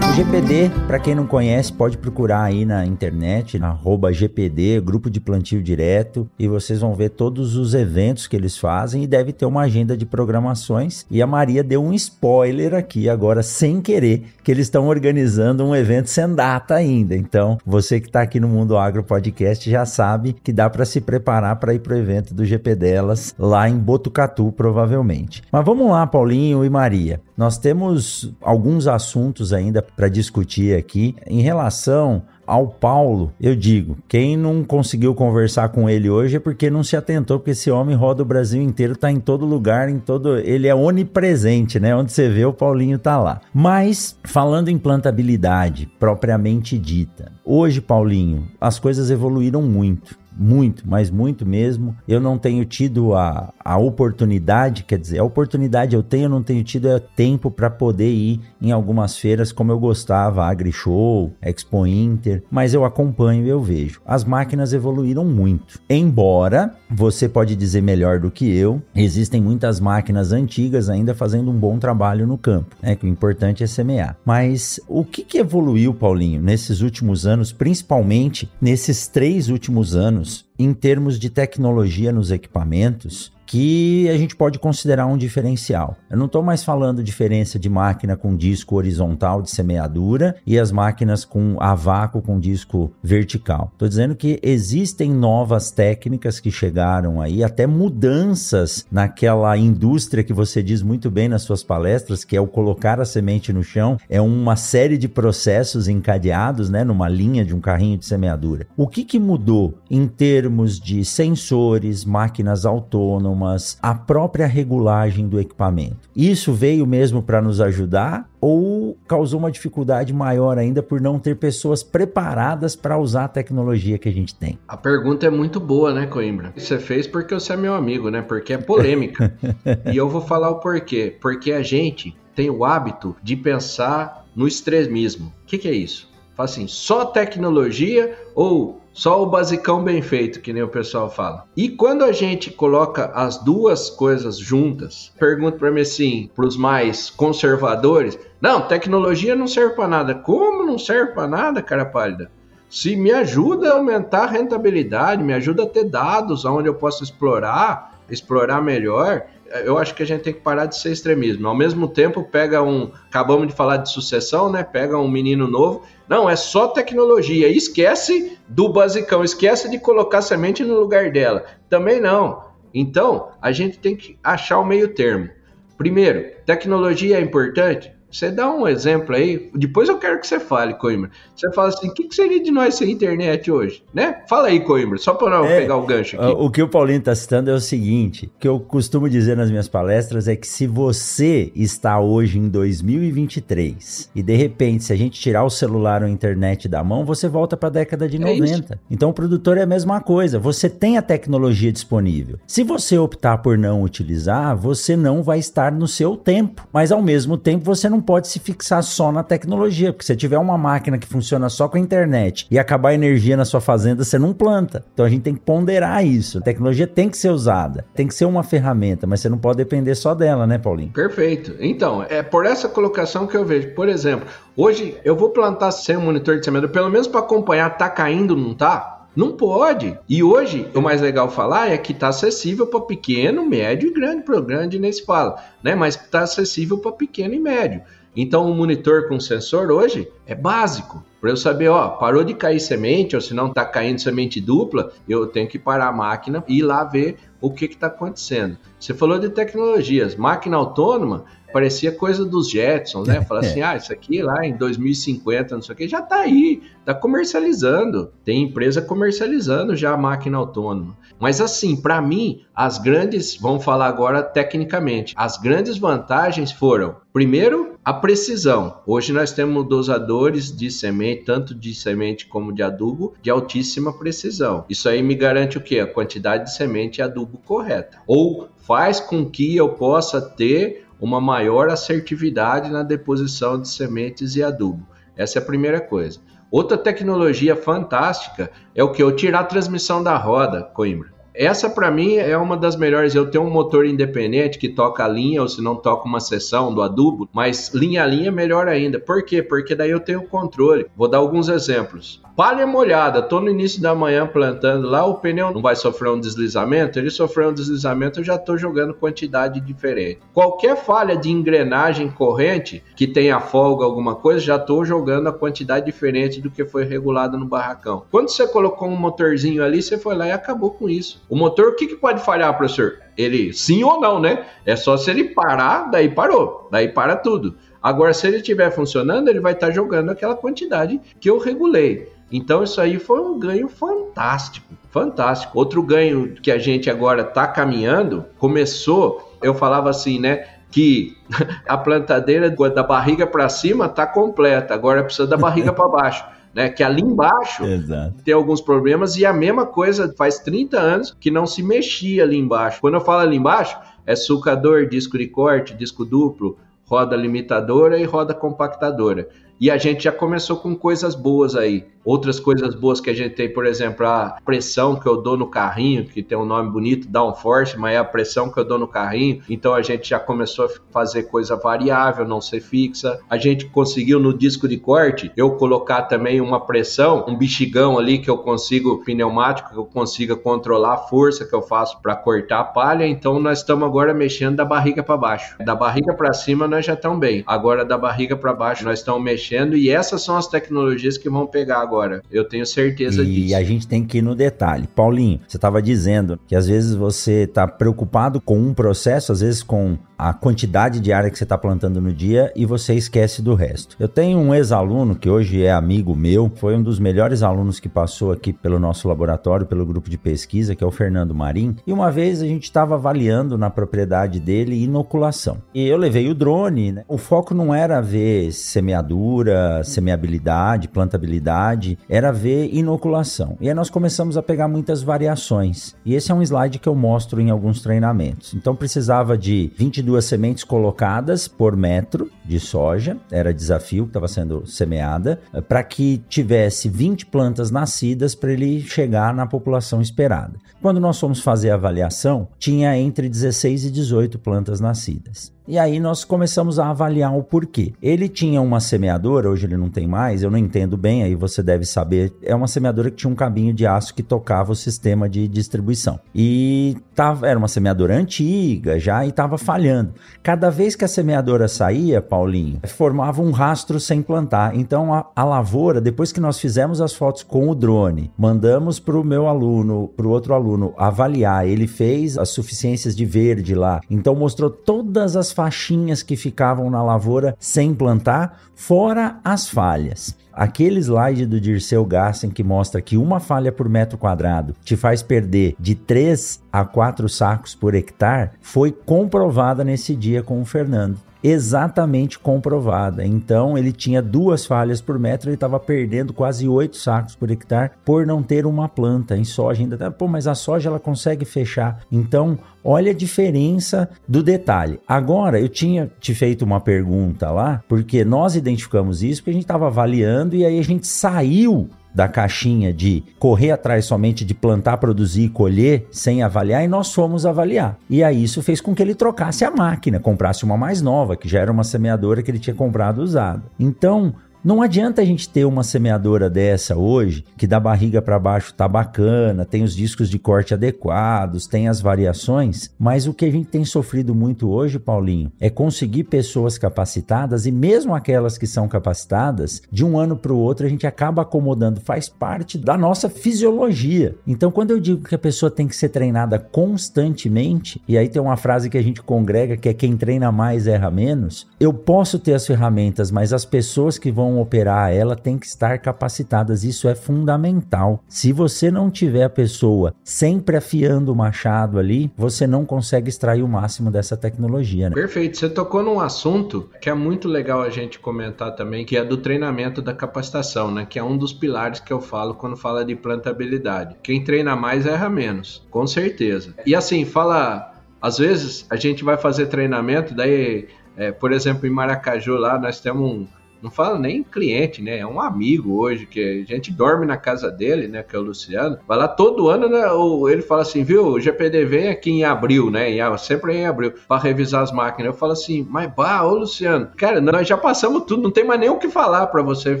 GPD, para quem não conhece, pode procurar aí na internet, na GPD, Grupo de Plantio Direto, e vocês vão ver todos os eventos que eles fazem e deve ter uma agenda de programações. E a Maria deu um spoiler aqui agora, sem querer, que eles estão organizando um evento sem data ainda. Então, você que está aqui no Mundo Agro Podcast já sabe que dá para se preparar para ir para o evento do GP delas lá em Botucatu, provavelmente. Mas vamos lá, Paulinho e Maria. Nós temos alguns assuntos ainda para discutir aqui em relação ao Paulo, eu digo, quem não conseguiu conversar com ele hoje é porque não se atentou, porque esse homem roda o Brasil inteiro, tá em todo lugar, em todo, ele é onipresente, né? Onde você vê o Paulinho tá lá. Mas falando em plantabilidade propriamente dita, hoje, Paulinho, as coisas evoluíram muito muito, mas muito mesmo. Eu não tenho tido a, a oportunidade, quer dizer, a oportunidade eu tenho, eu não tenho tido é tempo para poder ir em algumas feiras como eu gostava, AgriShow, Expo Inter, mas eu acompanho e eu vejo. As máquinas evoluíram muito. Embora você pode dizer melhor do que eu, existem muitas máquinas antigas ainda fazendo um bom trabalho no campo, né? Que o importante é semear. Mas o que, que evoluiu, Paulinho, nesses últimos anos, principalmente nesses três últimos anos? Anos em termos de tecnologia nos equipamentos que a gente pode considerar um diferencial. Eu não estou mais falando diferença de máquina com disco horizontal de semeadura e as máquinas com a vácuo com disco vertical. Estou dizendo que existem novas técnicas que chegaram aí, até mudanças naquela indústria que você diz muito bem nas suas palestras, que é o colocar a semente no chão, é uma série de processos encadeados, né, numa linha de um carrinho de semeadura. O que que mudou em termos de sensores, máquinas autônomas a própria regulagem do equipamento. Isso veio mesmo para nos ajudar ou causou uma dificuldade maior ainda por não ter pessoas preparadas para usar a tecnologia que a gente tem?
A pergunta é muito boa, né, Coimbra? Você fez porque você é meu amigo, né? Porque é polêmica. e eu vou falar o porquê. Porque a gente tem o hábito de pensar no extremismo. O que, que é isso? Fala assim, só tecnologia ou só o basicão bem feito, que nem o pessoal fala. E quando a gente coloca as duas coisas juntas, pergunto para mim assim, para os mais conservadores, não, tecnologia não serve para nada. Como não serve para nada, cara pálida? Se me ajuda a aumentar a rentabilidade, me ajuda a ter dados onde eu posso explorar, explorar melhor, eu acho que a gente tem que parar de ser extremismo. Ao mesmo tempo, pega um. Acabamos de falar de sucessão, né? Pega um menino novo. Não, é só tecnologia. Esquece do basicão, esquece de colocar semente no lugar dela. Também não. Então, a gente tem que achar o meio termo. Primeiro, tecnologia é importante? Você dá um exemplo aí, depois eu quero que você fale, Coimbra. Você fala assim, o que, que, seria de nós sem internet hoje, né? Fala aí, Coimbra, só para não é, pegar o gancho aqui.
O que o Paulinho está citando é o seguinte, que eu costumo dizer nas minhas palestras é que se você está hoje em 2023 e de repente, se a gente tirar o celular ou a internet da mão, você volta para a década de 90. É então o produtor é a mesma coisa, você tem a tecnologia disponível. Se você optar por não utilizar, você não vai estar no seu tempo, mas ao mesmo tempo você não pode se fixar só na tecnologia, porque se tiver uma máquina que funciona só com a internet e acabar a energia na sua fazenda, você não planta. Então a gente tem que ponderar isso. A tecnologia tem que ser usada, tem que ser uma ferramenta, mas você não pode depender só dela, né, Paulinho?
Perfeito. Então, é por essa colocação que eu vejo. Por exemplo, hoje eu vou plantar sem monitor de semeadura, pelo menos para acompanhar, tá caindo, não tá? Não pode. E hoje, o mais legal falar é que está acessível para pequeno, médio e grande. Para grande nem se fala, né? Mas está acessível para pequeno e médio. Então, o monitor com sensor hoje é básico. Para eu saber, ó, parou de cair semente, ou se não está caindo semente dupla, eu tenho que parar a máquina e ir lá ver o que está acontecendo. Você falou de tecnologias, máquina autônoma, parecia coisa dos Jetsons, né? Fala assim, ah, isso aqui lá em 2050, não sei o que, já tá aí, tá comercializando. Tem empresa comercializando já a máquina autônoma. Mas assim, para mim, as grandes, vamos falar agora tecnicamente, as grandes vantagens foram, primeiro, a precisão. Hoje nós temos dosadores de semente, tanto de semente como de adubo, de altíssima precisão. Isso aí me garante o quê? A quantidade de semente e adubo correta. Ou faz com que eu possa ter uma maior assertividade na deposição de sementes e adubo. Essa é a primeira coisa. Outra tecnologia fantástica é o que eu tirar a transmissão da roda, Coimbra. Essa para mim é uma das melhores. Eu tenho um motor independente que toca a linha ou se não toca uma seção do adubo, mas linha a linha é melhor ainda. Por quê? Porque daí eu tenho controle. Vou dar alguns exemplos. Palha molhada, tô no início da manhã plantando lá, o pneu não vai sofrer um deslizamento, ele sofreu um deslizamento, eu já tô jogando quantidade diferente. Qualquer falha de engrenagem corrente que tenha folga alguma coisa, já tô jogando a quantidade diferente do que foi regulado no barracão. Quando você colocou um motorzinho ali, você foi lá e acabou com isso. O motor, o que, que pode falhar, professor? Ele sim ou não, né? É só se ele parar, daí parou, daí para tudo. Agora, se ele estiver funcionando, ele vai estar tá jogando aquela quantidade que eu regulei. Então isso aí foi um ganho fantástico, fantástico. Outro ganho que a gente agora está caminhando, começou, eu falava assim, né? Que a plantadeira da barriga para cima está completa, agora precisa da barriga para baixo. Né, que ali embaixo Exato. tem alguns problemas e a mesma coisa faz 30 anos que não se mexia ali embaixo. Quando eu falo ali embaixo, é sulcador, disco de corte, disco duplo, roda limitadora e roda compactadora. E a gente já começou com coisas boas aí. Outras coisas boas que a gente tem, por exemplo, a pressão que eu dou no carrinho, que tem um nome bonito, downforce, mas é a pressão que eu dou no carrinho. Então a gente já começou a fazer coisa variável, não ser fixa. A gente conseguiu no disco de corte eu colocar também uma pressão, um bexigão ali que eu consigo pneumático, que eu consiga controlar a força que eu faço para cortar a palha. Então nós estamos agora mexendo da barriga para baixo. Da barriga para cima nós já estamos bem. Agora da barriga para baixo nós estamos mexendo e essas são as tecnologias que vão pegar agora agora. Eu tenho certeza
e
disso.
E a gente tem que ir no detalhe. Paulinho, você estava dizendo que às vezes você está preocupado com um processo, às vezes com a quantidade de área que você está plantando no dia e você esquece do resto. Eu tenho um ex-aluno que hoje é amigo meu, foi um dos melhores alunos que passou aqui pelo nosso laboratório, pelo grupo de pesquisa, que é o Fernando Marim. E uma vez a gente estava avaliando na propriedade dele inoculação. E eu levei o drone, né? O foco não era ver semeadura, semeabilidade, plantabilidade, era ver inoculação. E aí nós começamos a pegar muitas variações. E esse é um slide que eu mostro em alguns treinamentos. Então precisava de 22 duas sementes colocadas por metro de soja, era desafio que estava sendo semeada, eh, para que tivesse 20 plantas nascidas para ele chegar na população esperada. Quando nós fomos fazer a avaliação, tinha entre 16 e 18 plantas nascidas. E aí nós começamos a avaliar o porquê. Ele tinha uma semeadora, hoje ele não tem mais, eu não entendo bem, aí você deve saber. É uma semeadora que tinha um cabinho de aço que tocava o sistema de distribuição. E tava, era uma semeadora antiga já e estava falhando. Cada vez que a semeadora saía, Paulinho, formava um rastro sem plantar. Então a, a lavoura, depois que nós fizemos as fotos com o drone, mandamos para o meu aluno, para o outro aluno avaliar. Ele fez as suficiências de verde lá, então mostrou todas as faixinhas que ficavam na lavoura sem plantar, fora as falhas. Aquele slide do Dirceu Gassen que mostra que uma falha por metro quadrado te faz perder de 3 a 4 sacos por hectare foi comprovada nesse dia com o Fernando exatamente comprovada. Então ele tinha duas falhas por metro, ele estava perdendo quase oito sacos por hectare por não ter uma planta em soja ainda. Pô, mas a soja ela consegue fechar. Então olha a diferença do detalhe. Agora eu tinha te feito uma pergunta lá, porque nós identificamos isso, porque a gente estava avaliando e aí a gente saiu da caixinha de correr atrás somente de plantar, produzir e colher sem avaliar, e nós fomos avaliar. E aí isso fez com que ele trocasse a máquina, comprasse uma mais nova, que já era uma semeadora que ele tinha comprado usada. Então, não adianta a gente ter uma semeadora dessa hoje, que da barriga para baixo tá bacana, tem os discos de corte adequados, tem as variações, mas o que a gente tem sofrido muito hoje, Paulinho, é conseguir pessoas capacitadas e mesmo aquelas que são capacitadas, de um ano para o outro a gente acaba acomodando, faz parte da nonossa fisiologia. Então, quando eu digo que a pessoa tem que ser treinada constantemente, e aí tem uma frase que a gente congrega que é quem treina mais erra menos, eu posso ter as ferramentas, mas as pessoas que vão operar ela têm que estar capacitadas. Isso é fundamental. Se você não tiver a pessoa sempre afiando o machado ali, você não consegue extrair o máximo dessa tecnologia. Né?
Perfeito. Você tocou num assunto que é muito legal a gente comentar também, que é do treinamento da capacitação, né? Que é um dos pilares que eu falo quando fala de plantabilidade. Quem treina mais erra menos, com certeza. E assim, fala. Às vezes a gente vai fazer treinamento, daí, é, por exemplo, em Maracaju lá nós temos um, não fala nem cliente, né? É um amigo hoje, que a gente dorme na casa dele, né? Que é o Luciano. Vai lá todo ano, né? Ele fala assim, viu? O GPD vem aqui em abril, né? Em, sempre em abril, para revisar as máquinas. Eu falo assim, mas bah, ô Luciano, cara, nós já passamos tudo, não tem mais nem o que falar para você. Ele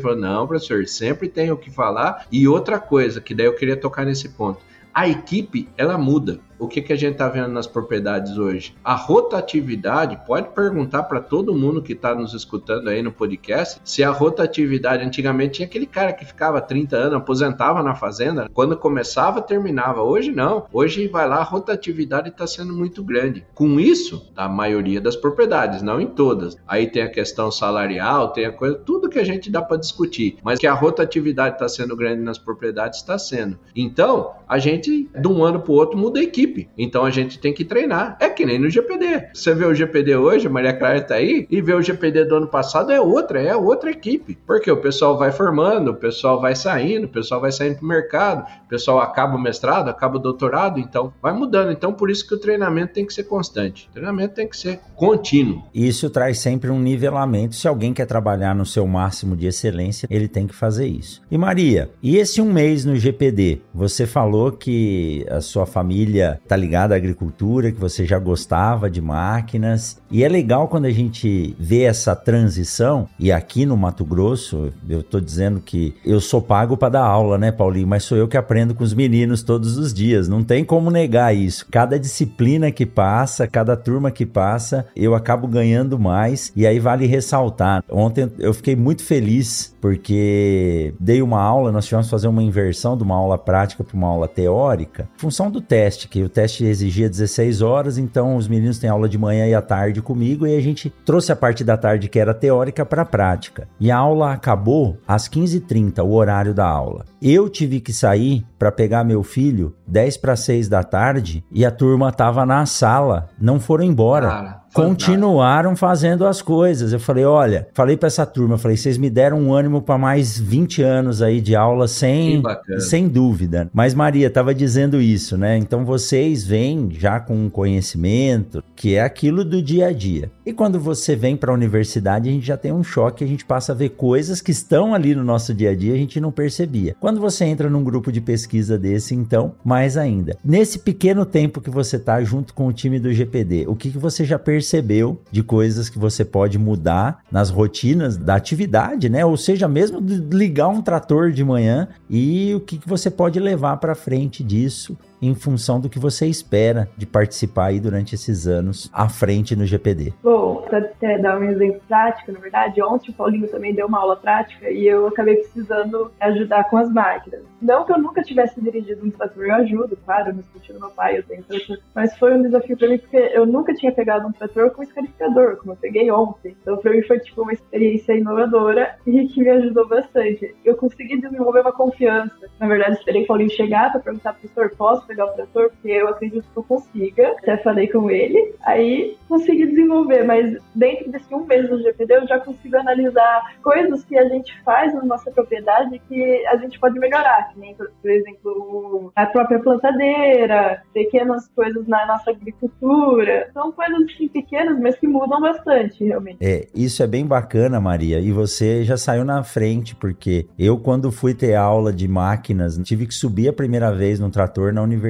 falou, não, professor, sempre tem o que falar. E outra coisa, que daí eu queria tocar nesse ponto. A equipe, ela muda o que, que a gente está vendo nas propriedades hoje? A rotatividade, pode perguntar para todo mundo que está nos escutando aí no podcast, se a rotatividade, antigamente tinha aquele cara que ficava 30 anos, aposentava na fazenda, quando começava, terminava. Hoje não. Hoje vai lá, a rotatividade está sendo muito grande. Com isso, a maioria das propriedades, não em todas. Aí tem a questão salarial, tem a coisa, tudo que a gente dá para discutir, mas que a rotatividade está sendo grande nas propriedades, está sendo. Então, a gente, de um ano para o outro, muda a equipe equipe. Então a gente tem que treinar. É que nem no GPD. Você vê o GPD hoje, Maria Clara tá aí, e vê o GPD do ano passado, é outra, é outra equipe. Porque o pessoal vai formando, o pessoal vai saindo, o pessoal vai saindo pro mercado, o pessoal acaba o mestrado, acaba o doutorado, então vai mudando. Então por isso que o treinamento tem que ser constante. O treinamento tem que ser contínuo.
Isso traz sempre um nivelamento. Se alguém quer trabalhar no seu máximo de excelência, ele tem que fazer isso. E Maria, e esse um mês no GPD? Você falou que a sua família tá ligado à agricultura, que você já gostava de máquinas. E é legal quando a gente vê essa transição, e aqui no Mato Grosso, eu tô dizendo que eu sou pago para dar aula, né, Paulinho? Mas sou eu que aprendo com os meninos todos os dias, não tem como negar isso. Cada disciplina que passa, cada turma que passa, eu acabo ganhando mais, e aí vale ressaltar. Ontem eu fiquei muito feliz porque dei uma aula, nós tivemos que fazer uma inversão de uma aula prática para uma aula teórica, função do teste, que o teste exigia 16 horas, então os meninos têm aula de manhã e à tarde comigo e a gente trouxe a parte da tarde que era teórica para a prática. E a aula acabou às 15h30, o horário da aula. Eu tive que sair para pegar meu filho 10 para 6 da tarde e a turma tava na sala, não foram embora. Cara continuaram fazendo as coisas. Eu falei, olha, falei para essa turma, falei, vocês me deram um ânimo para mais 20 anos aí de aula sem, sem dúvida. Mas Maria estava dizendo isso, né? Então vocês vêm já com um conhecimento que é aquilo do dia a dia. E quando você vem para a universidade, a gente já tem um choque, a gente passa a ver coisas que estão ali no nosso dia a dia, a gente não percebia. Quando você entra num grupo de pesquisa desse, então, mais ainda. Nesse pequeno tempo que você tá junto com o time do GPD, o que, que você já percebeu percebeu de coisas que você pode mudar nas rotinas da atividade, né? Ou seja, mesmo ligar um trator de manhã e o que, que você pode levar para frente disso em função do que você espera de participar aí durante esses anos à frente no GPD.
Bom, para dar um exemplo prático, na verdade, ontem o Paulinho também deu uma aula prática e eu acabei precisando ajudar com as máquinas. Não que eu nunca tivesse dirigido um trator, eu ajudo, claro, me sentindo meu pai, eu tenho trator, mas foi um desafio para mim porque eu nunca tinha pegado um trator com escarificador, como eu peguei ontem. Então para mim foi tipo uma experiência inovadora e que me ajudou bastante. Eu consegui desenvolver uma confiança. Na verdade, esperei o Paulinho chegar para perguntar, professor, posso pegar o trator? Porque eu acredito que eu consiga. Até falei com ele. Aí consegui desenvolver, mas dentro desse um mês do GPD eu já consigo analisar coisas que a gente faz na nossa propriedade que a gente pode melhorar, que nem, por exemplo, a própria plantadeira, pequenas coisas na nossa agricultura. São coisas assim, pequenas, mas que mudam bastante, realmente.
É, isso é bem bacana, Maria, e você já saiu na frente, porque eu, quando fui ter aula de máquinas, tive que subir a primeira vez no trator na universidade.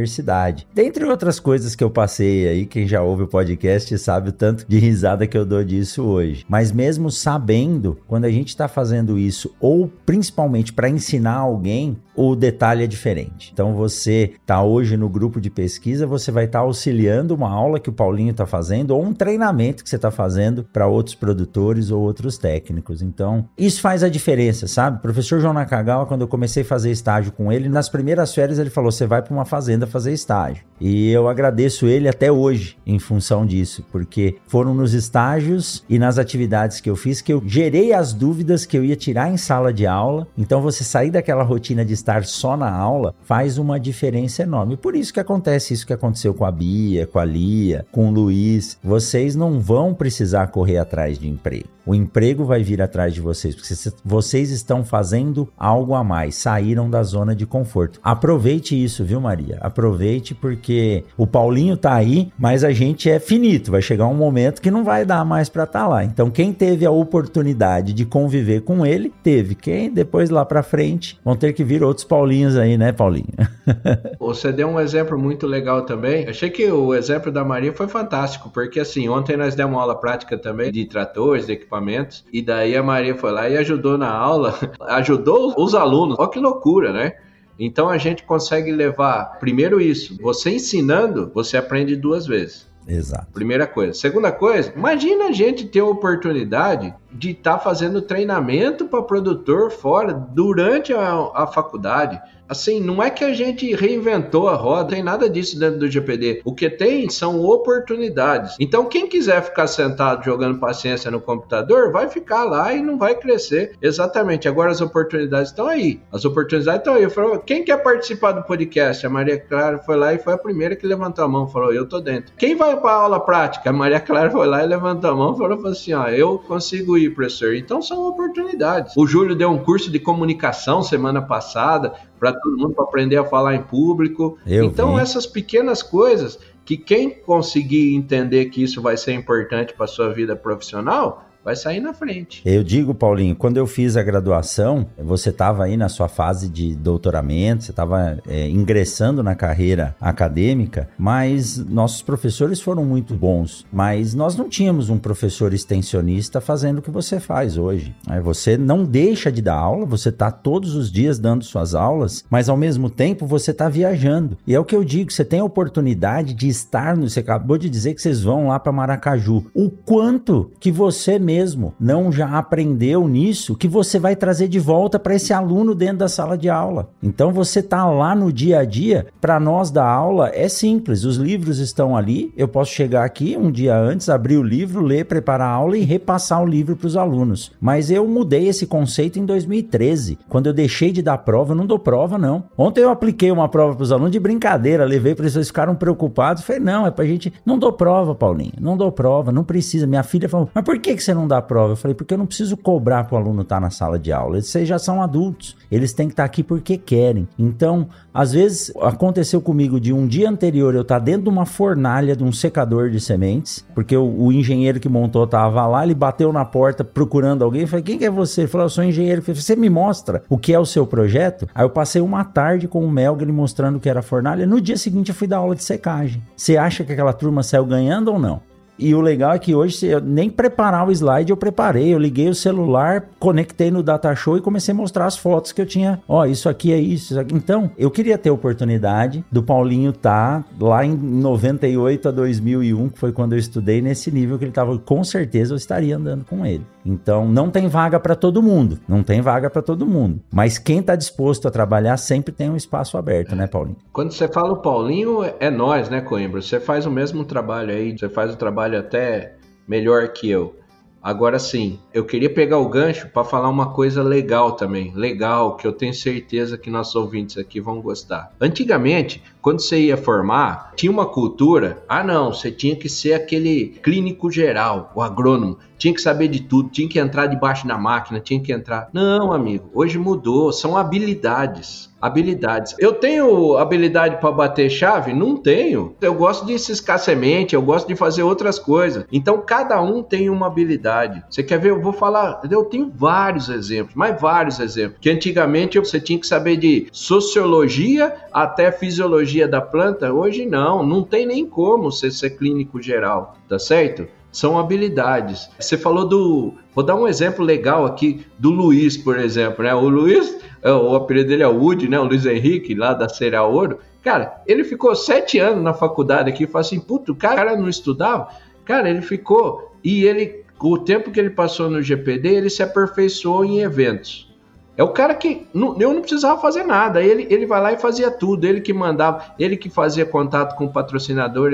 Dentre outras coisas que eu passei aí, quem já ouve o podcast sabe o tanto de risada que eu dou disso hoje. Mas mesmo sabendo, quando a gente está fazendo isso, ou principalmente para ensinar alguém, o detalhe é diferente. Então você está hoje no grupo de pesquisa, você vai estar tá auxiliando uma aula que o Paulinho está fazendo ou um treinamento que você está fazendo para outros produtores ou outros técnicos. Então isso faz a diferença, sabe? O professor João Nakagawa, quando eu comecei a fazer estágio com ele, nas primeiras férias ele falou: você vai para uma fazenda fazer estágio. E eu agradeço ele até hoje em função disso, porque foram nos estágios e nas atividades que eu fiz que eu gerei as dúvidas que eu ia tirar em sala de aula. Então você sair daquela rotina de estar só na aula faz uma diferença enorme. Por isso que acontece isso que aconteceu com a Bia, com a Lia, com o Luiz. Vocês não vão precisar correr atrás de emprego. O emprego vai vir atrás de vocês, porque vocês estão fazendo algo a mais, saíram da zona de conforto. Aproveite isso, viu, Maria? Aproveite porque o Paulinho tá aí, mas a gente é finito, vai chegar um momento que não vai dar mais para estar tá lá. Então, quem teve a oportunidade de conviver com ele, teve. Quem depois lá para frente vão ter que vir outros Paulinhos aí, né, Paulinho?
Você deu um exemplo muito legal também. Achei que o exemplo da Maria foi fantástico, porque assim, ontem nós demos aula prática também de tratores, de equipamentos, e daí a Maria foi lá e ajudou na aula, ajudou os alunos. Olha que loucura, né? Então a gente consegue levar, primeiro isso, você ensinando, você aprende duas vezes.
Exato.
Primeira coisa. Segunda coisa, imagina a gente ter a oportunidade de estar tá fazendo treinamento para produtor fora durante a, a faculdade. Assim, não é que a gente reinventou a roda, tem nada disso dentro do GPD. O que tem são oportunidades. Então, quem quiser ficar sentado jogando paciência no computador, vai ficar lá e não vai crescer. Exatamente. Agora as oportunidades estão aí. As oportunidades estão aí. Eu falei, quem quer participar do podcast? A Maria Clara foi lá e foi a primeira que levantou a mão, falou, eu tô dentro. Quem vai para aula prática? A Maria Clara foi lá e levantou a mão, falou assim, ó, eu consigo ir, professor. Então são oportunidades. O Júlio deu um curso de comunicação semana passada para todo mundo para aprender a falar em público. Eu então, vi. essas pequenas coisas que quem conseguir entender que isso vai ser importante para sua vida profissional, vai sair na frente.
Eu digo, Paulinho, quando eu fiz a graduação, você estava aí na sua fase de doutoramento, você estava é, ingressando na carreira acadêmica, mas nossos professores foram muito bons, mas nós não tínhamos um professor extensionista fazendo o que você faz hoje. Você não deixa de dar aula, você está todos os dias dando suas aulas, mas ao mesmo tempo você está viajando. E é o que eu digo, você tem a oportunidade de estar, no, você acabou de dizer que vocês vão lá para Maracaju. O quanto que você mesmo mesmo não já aprendeu nisso que você vai trazer de volta para esse aluno dentro da sala de aula. Então você tá lá no dia a dia, para nós da aula é simples, os livros estão ali, eu posso chegar aqui um dia antes, abrir o livro, ler, preparar a aula e repassar o livro para os alunos. Mas eu mudei esse conceito em 2013, quando eu deixei de dar prova, eu não dou prova não. Ontem eu apliquei uma prova para os alunos de brincadeira, levei para eles, ficaram preocupados, falei, não, é pra gente, não dou prova, Paulinho, não dou prova, não precisa. Minha filha falou, mas por que que você não não dá prova? Eu falei, porque eu não preciso cobrar para o aluno estar tá na sala de aula. Eles já são adultos, eles têm que estar tá aqui porque querem. Então, às vezes aconteceu comigo de um dia anterior eu estar tá dentro de uma fornalha de um secador de sementes, porque o, o engenheiro que montou estava lá, ele bateu na porta procurando alguém. Eu falei, quem que é você? Ele falou, eu sou engenheiro. Falei, você me mostra o que é o seu projeto? Aí eu passei uma tarde com o Melga ele mostrando o que era a fornalha. No dia seguinte eu fui dar aula de secagem. Você acha que aquela turma saiu ganhando ou não? E o legal é que hoje, eu nem preparar o slide eu preparei. Eu liguei o celular, conectei no Data Show e comecei a mostrar as fotos que eu tinha. Ó, isso aqui é isso, isso aqui. Então, eu queria ter a oportunidade do Paulinho estar tá lá em 98 a 2001, que foi quando eu estudei, nesse nível que ele estava. Com certeza eu estaria andando com ele. Então, não tem vaga para todo mundo. Não tem vaga para todo mundo. Mas quem está disposto a trabalhar sempre tem um espaço aberto, né, Paulinho?
Quando você fala o Paulinho, é nós, né, Coimbra? Você faz o mesmo trabalho aí, você faz o trabalho até melhor que eu. Agora sim, eu queria pegar o gancho para falar uma coisa legal também, legal, que eu tenho certeza que nossos ouvintes aqui vão gostar. Antigamente, quando você ia formar, tinha uma cultura, ah não, você tinha que ser aquele clínico geral, o agrônomo, tinha que saber de tudo, tinha que entrar debaixo da máquina, tinha que entrar. Não, amigo, hoje mudou, são habilidades habilidades. Eu tenho habilidade para bater chave? Não tenho. Eu gosto de ciscar semente, eu gosto de fazer outras coisas. Então cada um tem uma habilidade. Você quer ver? Eu vou falar, eu tenho vários exemplos, mas vários exemplos. Que antigamente você tinha que saber de sociologia até fisiologia da planta. Hoje não, não tem nem como você ser clínico geral, tá certo? são habilidades. Você falou do. Vou dar um exemplo legal aqui do Luiz, por exemplo. Né? O Luiz é, o apelido dele é Woody, né? O Luiz Henrique, lá da Cereal Ouro. Cara, ele ficou sete anos na faculdade aqui falou assim: puto, o cara não estudava. Cara, ele ficou. E ele, o tempo que ele passou no GPD, ele se aperfeiçoou em eventos. É o cara que não, eu não precisava fazer nada, ele, ele vai lá e fazia tudo, ele que mandava, ele que fazia contato com o patrocinador.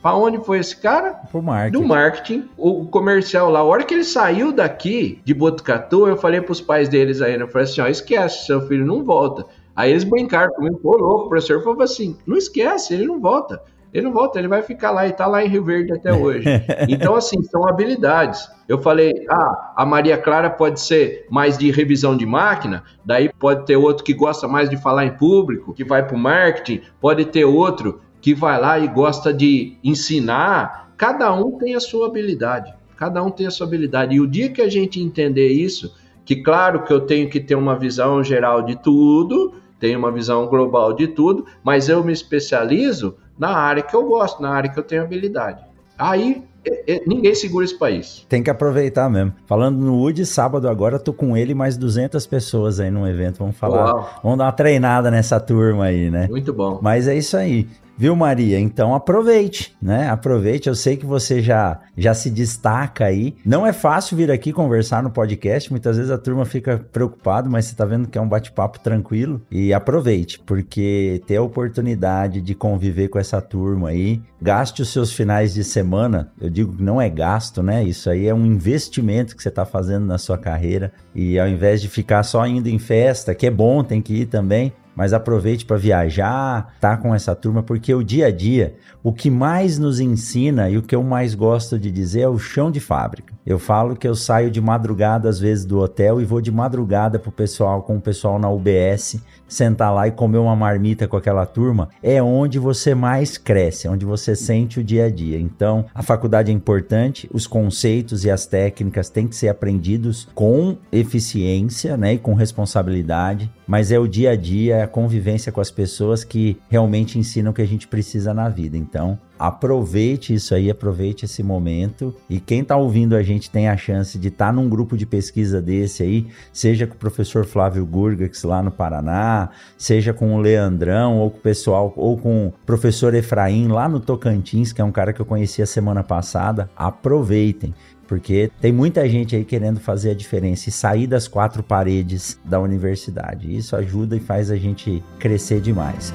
Para onde foi esse cara?
Pro marketing.
Do marketing, o comercial lá. A hora que ele saiu daqui de Botucatu, eu falei pros pais deles aí? Eu falei assim: ó, esquece, seu filho não volta. Aí eles brincaram comigo, pô, louco, o professor falou assim: não esquece, ele não volta. Ele não volta, ele vai ficar lá e tá lá em Rio Verde até hoje. Então, assim, são habilidades. Eu falei, ah, a Maria Clara pode ser mais de revisão de máquina, daí pode ter outro que gosta mais de falar em público, que vai para o marketing, pode ter outro que vai lá e gosta de ensinar. Cada um tem a sua habilidade. Cada um tem a sua habilidade. E o dia que a gente entender isso, que claro que eu tenho que ter uma visão geral de tudo, tenho uma visão global de tudo, mas eu me especializo na área que eu gosto, na área que eu tenho habilidade. Aí ninguém segura esse país.
Tem que aproveitar mesmo. Falando no Wood, sábado agora, tô com ele mais 200 pessoas aí no evento. Vamos falar, Uau. vamos dar uma treinada nessa turma aí, né?
Muito bom.
Mas é isso aí. Viu, Maria? Então aproveite, né? Aproveite. Eu sei que você já, já se destaca aí. Não é fácil vir aqui conversar no podcast. Muitas vezes a turma fica preocupada, mas você tá vendo que é um bate-papo tranquilo. E aproveite, porque ter a oportunidade de conviver com essa turma aí, gaste os seus finais de semana. Eu digo que não é gasto, né? Isso aí é um investimento que você tá fazendo na sua carreira. E ao invés de ficar só indo em festa, que é bom, tem que ir também mas aproveite para viajar, tá com essa turma, porque o dia a dia, o que mais nos ensina e o que eu mais gosto de dizer é o chão de fábrica. Eu falo que eu saio de madrugada às vezes do hotel e vou de madrugada pro pessoal com o pessoal na UBS, sentar lá e comer uma marmita com aquela turma, é onde você mais cresce, é onde você sente o dia a dia. Então, a faculdade é importante, os conceitos e as técnicas têm que ser aprendidos com eficiência, né, e com responsabilidade, mas é o dia a dia, a convivência com as pessoas que realmente ensinam o que a gente precisa na vida. Então, aproveite isso aí, aproveite esse momento. E quem está ouvindo a gente tem a chance de estar tá num grupo de pesquisa desse aí, seja com o professor Flávio Gurgax lá no Paraná, seja com o Leandrão, ou com o pessoal, ou com o professor Efraim lá no Tocantins, que é um cara que eu conheci a semana passada. Aproveitem porque tem muita gente aí querendo fazer a diferença e sair das quatro paredes da universidade. Isso ajuda e faz a gente crescer demais.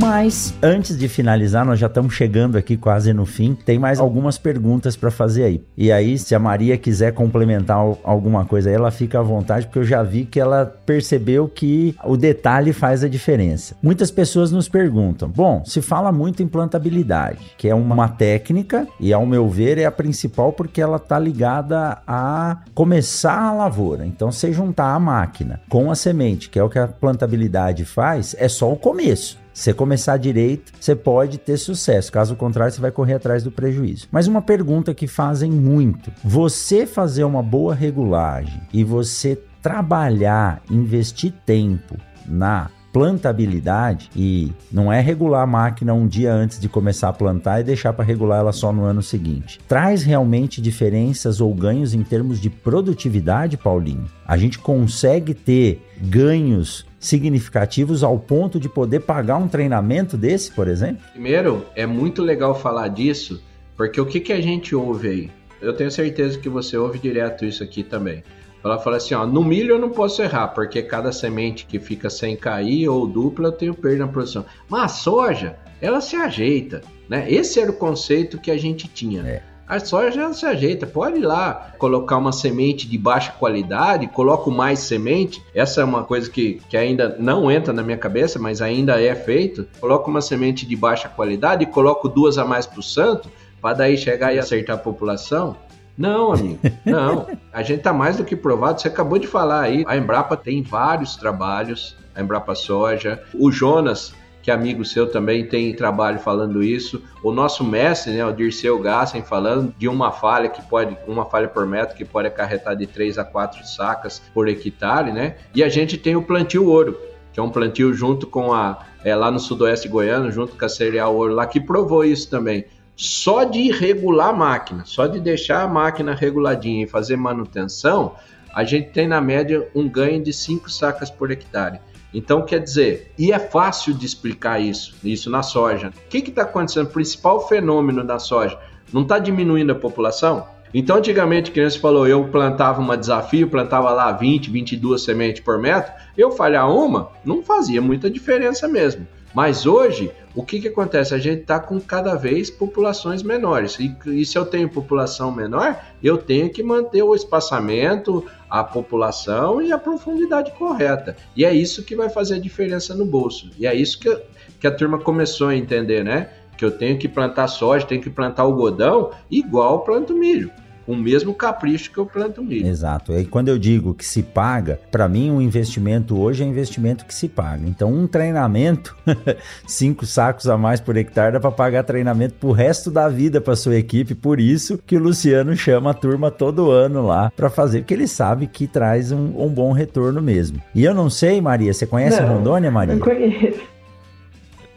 Mas antes de finalizar, nós já estamos chegando aqui quase no fim. Tem mais algumas perguntas para fazer aí. E aí, se a Maria quiser complementar alguma coisa, ela fica à vontade, porque eu já vi que ela percebeu que o detalhe faz a diferença. Muitas pessoas nos perguntam: bom, se fala muito em plantabilidade, que é uma técnica e, ao meu ver, é a principal porque ela está ligada a começar a lavoura. Então, se juntar a máquina com a semente, que é o que a plantabilidade faz, é só o começo. Você começar direito, você pode ter sucesso. Caso contrário, você vai correr atrás do prejuízo. Mas uma pergunta que fazem muito: você fazer uma boa regulagem e você trabalhar, investir tempo na plantabilidade e não é regular a máquina um dia antes de começar a plantar e deixar para regular ela só no ano seguinte. Traz realmente diferenças ou ganhos em termos de produtividade, Paulinho? A gente consegue ter ganhos significativos ao ponto de poder pagar um treinamento desse, por exemplo?
Primeiro, é muito legal falar disso, porque o que, que a gente ouve aí? Eu tenho certeza que você ouve direto isso aqui também. Ela fala assim, ó, no milho eu não posso errar, porque cada semente que fica sem cair ou dupla eu tenho perda na produção. Mas a soja, ela se ajeita, né? Esse era o conceito que a gente tinha. É. A soja ela se ajeita, pode ir lá colocar uma semente de baixa qualidade, coloco mais semente. Essa é uma coisa que, que ainda não entra na minha cabeça, mas ainda é feito. Coloco uma semente de baixa qualidade e coloco duas a mais para o santo, para daí chegar e acertar a população. Não, amigo, não. A gente está mais do que provado. Você acabou de falar aí, a Embrapa tem vários trabalhos, a Embrapa Soja. O Jonas, que é amigo seu também, tem trabalho falando isso. O nosso mestre, né, o Dirceu Gassen, falando de uma falha que pode, uma falha por metro que pode acarretar de 3 a 4 sacas por hectare, né? E a gente tem o plantio ouro, que é um plantio junto com a, é, lá no sudoeste goiano, junto com a Cereal Ouro lá, que provou isso também só de regular a máquina, só de deixar a máquina reguladinha e fazer manutenção, a gente tem na média um ganho de 5 sacas por hectare. Então, quer dizer, e é fácil de explicar isso, isso na soja. O que está acontecendo? O principal fenômeno da soja não está diminuindo a população? Então, antigamente, você falou, eu plantava uma desafio, plantava lá 20, 22 sementes por metro, eu falhar uma, não fazia muita diferença mesmo. Mas hoje, o que, que acontece? A gente está com cada vez populações menores. E, e, se eu tenho população menor, eu tenho que manter o espaçamento, a população e a profundidade correta. E é isso que vai fazer a diferença no bolso. E é isso que, que a turma começou a entender, né? Que eu tenho que plantar soja, tenho que plantar algodão igual planto milho com o mesmo capricho que eu planto milho.
Exato. E quando eu digo que se paga, para mim um investimento hoje é investimento que se paga. Então um treinamento, cinco sacos a mais por hectare dá para pagar treinamento pro resto da vida para sua equipe. Por isso que o Luciano chama a turma todo ano lá para fazer, porque ele sabe que traz um, um, bom retorno mesmo. E eu não sei, Maria, você conhece não, Rondônia, Maria?
Não conheço.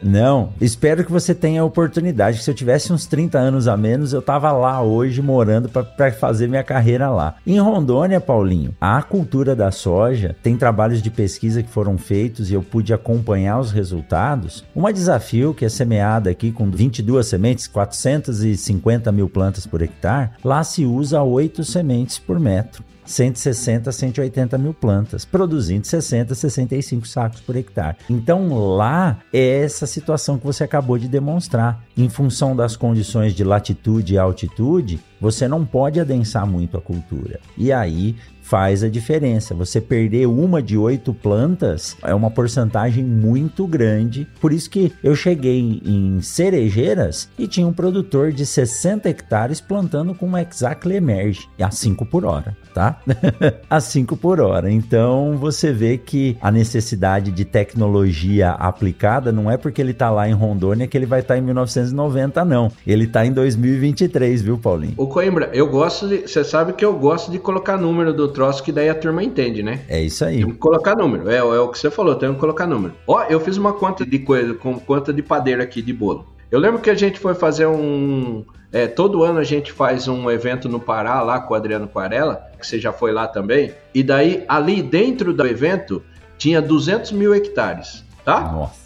Não, espero que você tenha a oportunidade. Se eu tivesse uns 30 anos a menos, eu tava lá hoje morando para fazer minha carreira lá. Em Rondônia, Paulinho, a cultura da soja tem trabalhos de pesquisa que foram feitos e eu pude acompanhar os resultados. Uma desafio que é semeada aqui com 22 sementes, 450 mil plantas por hectare, lá se usa 8 sementes por metro. 160 a 180 mil plantas, produzindo 60 a 65 sacos por hectare. Então lá é essa situação que você acabou de demonstrar. Em função das condições de latitude e altitude, você não pode adensar muito a cultura. E aí faz a diferença. Você perder uma de oito plantas é uma porcentagem muito grande. Por isso que eu cheguei em cerejeiras e tinha um produtor de 60 hectares plantando com uma Exactly Emerge a 5 por hora, tá? a 5 por hora. Então você vê que a necessidade de tecnologia aplicada não é porque ele está lá em Rondônia que ele vai estar tá em 1990, não. Ele está em 2023, viu, Paulinho?
O Coimbra, eu gosto de. Você sabe que eu gosto de colocar número do troço que daí a turma entende, né?
É isso aí.
Tem que colocar número. É, é o que você falou, tem que colocar número. Ó, eu fiz uma conta de coisa, com conta de padeiro aqui de bolo. Eu lembro que a gente foi fazer um. É, todo ano a gente faz um evento no Pará, lá com o Adriano Quarella, que você já foi lá também. E daí, ali dentro do evento, tinha 200 mil hectares, tá?
Nossa.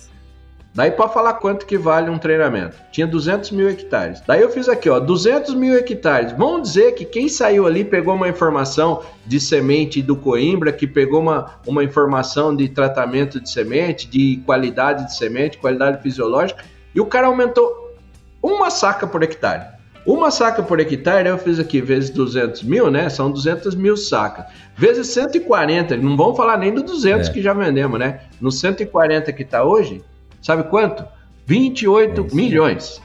Daí para falar quanto que vale um treinamento, tinha 200 mil hectares. Daí eu fiz aqui, ó, 200 mil hectares. Vamos dizer que quem saiu ali pegou uma informação de semente do Coimbra, que pegou uma, uma informação de tratamento de semente, de qualidade de semente, qualidade fisiológica, e o cara aumentou uma saca por hectare. Uma saca por hectare, eu fiz aqui, vezes 200 mil, né? São 200 mil sacas. Vezes 140, não vamos falar nem do 200 é. que já vendemos, né? No 140 que está hoje, sabe quanto? 28 é milhões.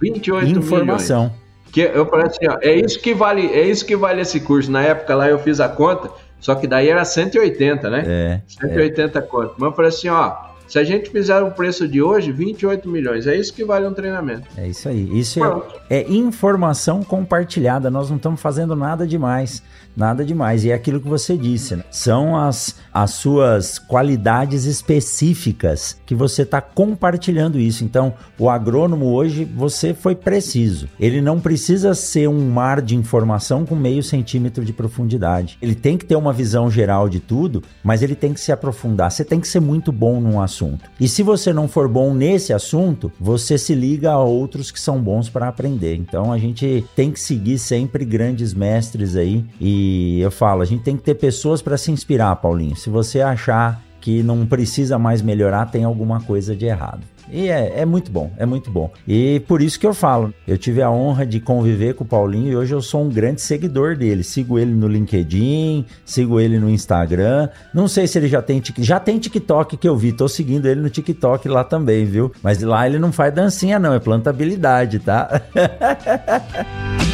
28
Informação.
milhões. Que eu falei assim, ó, é isso que vale, é isso que vale esse curso. Na época lá eu fiz a conta, só que daí era 180, né? É. 180 é. conto. Mas eu falei assim, ó, se a gente fizer o preço de hoje, 28 milhões. É isso que vale um treinamento.
É isso aí. Isso é, é, informação compartilhada. Nós não estamos fazendo nada demais. Nada demais. E é aquilo que você disse, né? São as, as suas qualidades específicas que você está compartilhando isso. Então, o agrônomo hoje, você foi preciso. Ele não precisa ser um mar de informação com meio centímetro de profundidade. Ele tem que ter uma visão geral de tudo, mas ele tem que se aprofundar. Você tem que ser muito bom num assunto. E se você não for bom nesse assunto, você se liga a outros que são bons para aprender. Então, a gente tem que seguir sempre grandes mestres aí e eu falo, a gente tem que ter pessoas para se inspirar, Paulinho. Se você achar que não precisa mais melhorar, tem alguma coisa de errado. E é, é, muito bom, é muito bom. E por isso que eu falo, eu tive a honra de conviver com o Paulinho e hoje eu sou um grande seguidor dele. Sigo ele no LinkedIn, sigo ele no Instagram. Não sei se ele já tem já tem TikTok que eu vi, tô seguindo ele no TikTok lá também, viu? Mas lá ele não faz dancinha não, é plantabilidade, tá?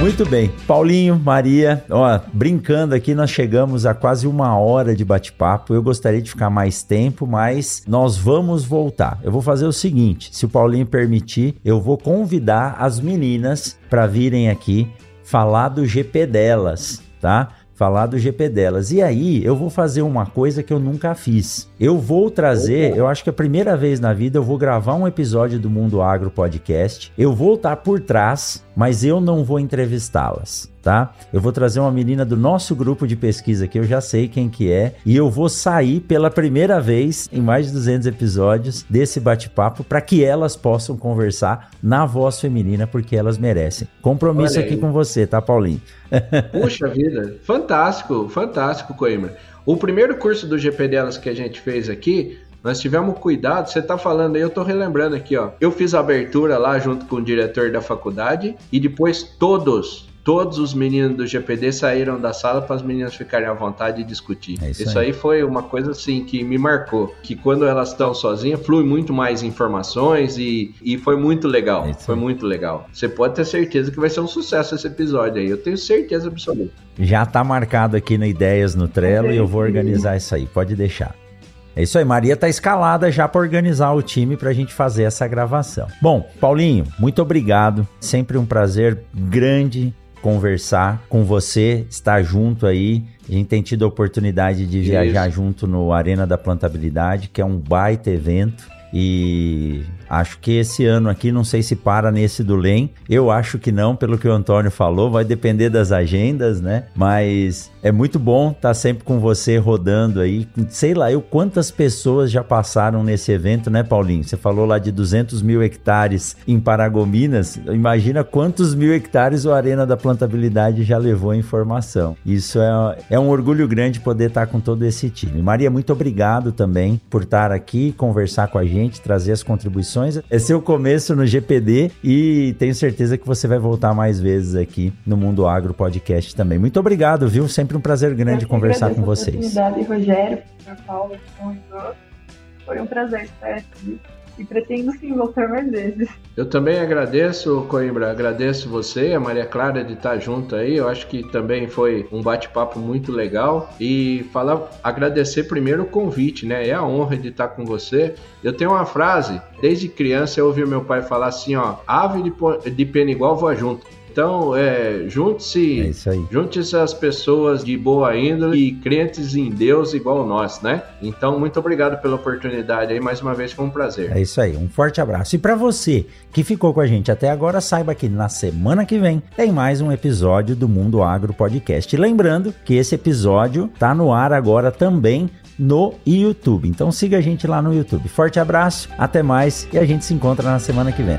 Muito bem. Paulinho, Maria, ó, brincando aqui, nós chegamos a quase uma hora de bate-papo. Eu gostaria de ficar mais tempo, mas nós vamos voltar. Eu vou fazer o seguinte: se o Paulinho permitir, eu vou convidar as meninas para virem aqui falar do GP delas, tá? falar do GP delas. E aí eu vou fazer uma coisa que eu nunca fiz. Eu vou trazer, eu acho que é a primeira vez na vida eu vou gravar um episódio do Mundo Agro Podcast. Eu vou estar por trás, mas eu não vou entrevistá-las tá? Eu vou trazer uma menina do nosso grupo de pesquisa que eu já sei quem que é e eu vou sair pela primeira vez em mais de 200 episódios desse bate-papo para que elas possam conversar na voz feminina porque elas merecem. Compromisso aqui com você, tá, Paulinho?
Puxa vida, fantástico, fantástico, Coimbra. O primeiro curso do GP delas que a gente fez aqui, nós tivemos cuidado, você tá falando aí, eu tô relembrando aqui, ó. Eu fiz a abertura lá junto com o diretor da faculdade e depois todos todos os meninos do GPD saíram da sala para as meninas ficarem à vontade e discutir. É isso, isso aí. aí. foi uma coisa assim que me marcou, que quando elas estão sozinhas flui muito mais informações e, e foi muito legal. É foi muito legal. Você pode ter certeza que vai ser um sucesso esse episódio aí. Eu tenho certeza absoluta.
Já tá marcado aqui no Ideias no Trello e eu vou organizar isso aí. Pode deixar. É isso aí, Maria tá escalada já para organizar o time para a gente fazer essa gravação. Bom, Paulinho, muito obrigado. Sempre um prazer grande conversar com você, estar junto aí. A gente tem tido a oportunidade de viajar Isso. junto no Arena da Plantabilidade, que é um baita evento. E Acho que esse ano aqui, não sei se para nesse do LEM. Eu acho que não, pelo que o Antônio falou, vai depender das agendas, né? Mas é muito bom estar tá sempre com você rodando aí. Sei lá, eu quantas pessoas já passaram nesse evento, né, Paulinho? Você falou lá de 200 mil hectares em Paragominas. Imagina quantos mil hectares o Arena da Plantabilidade já levou em formação. Isso é, é um orgulho grande poder estar tá com todo esse time. Maria, muito obrigado também por estar aqui, conversar com a gente, trazer as contribuições É seu começo no GPD e tenho certeza que você vai voltar mais vezes aqui no Mundo Agro Podcast também. Muito obrigado, viu? Sempre um prazer grande conversar com vocês.
Obrigada, Rogério, Paulo, foi um prazer estar aqui e pretendo sim voltar mais vezes.
Eu também agradeço, Coimbra, agradeço você, a Maria Clara, de estar junto aí. Eu acho que também foi um bate-papo muito legal. E falar, agradecer primeiro o convite, né? É a honra de estar com você. Eu tenho uma frase, desde criança eu ouvi meu pai falar assim, ó, ave de, de pena igual voa junto. Então, é, junte-se, é junte-se as pessoas de boa índole e crentes em Deus igual nós, né? Então, muito obrigado pela oportunidade aí, mais uma vez foi um prazer.
É isso aí, um forte abraço. E para você que ficou com a gente até agora, saiba que na semana que vem tem mais um episódio do Mundo Agro Podcast. Lembrando que esse episódio tá no ar agora também no YouTube. Então siga a gente lá no YouTube. Forte abraço, até mais e a gente se encontra na semana que vem.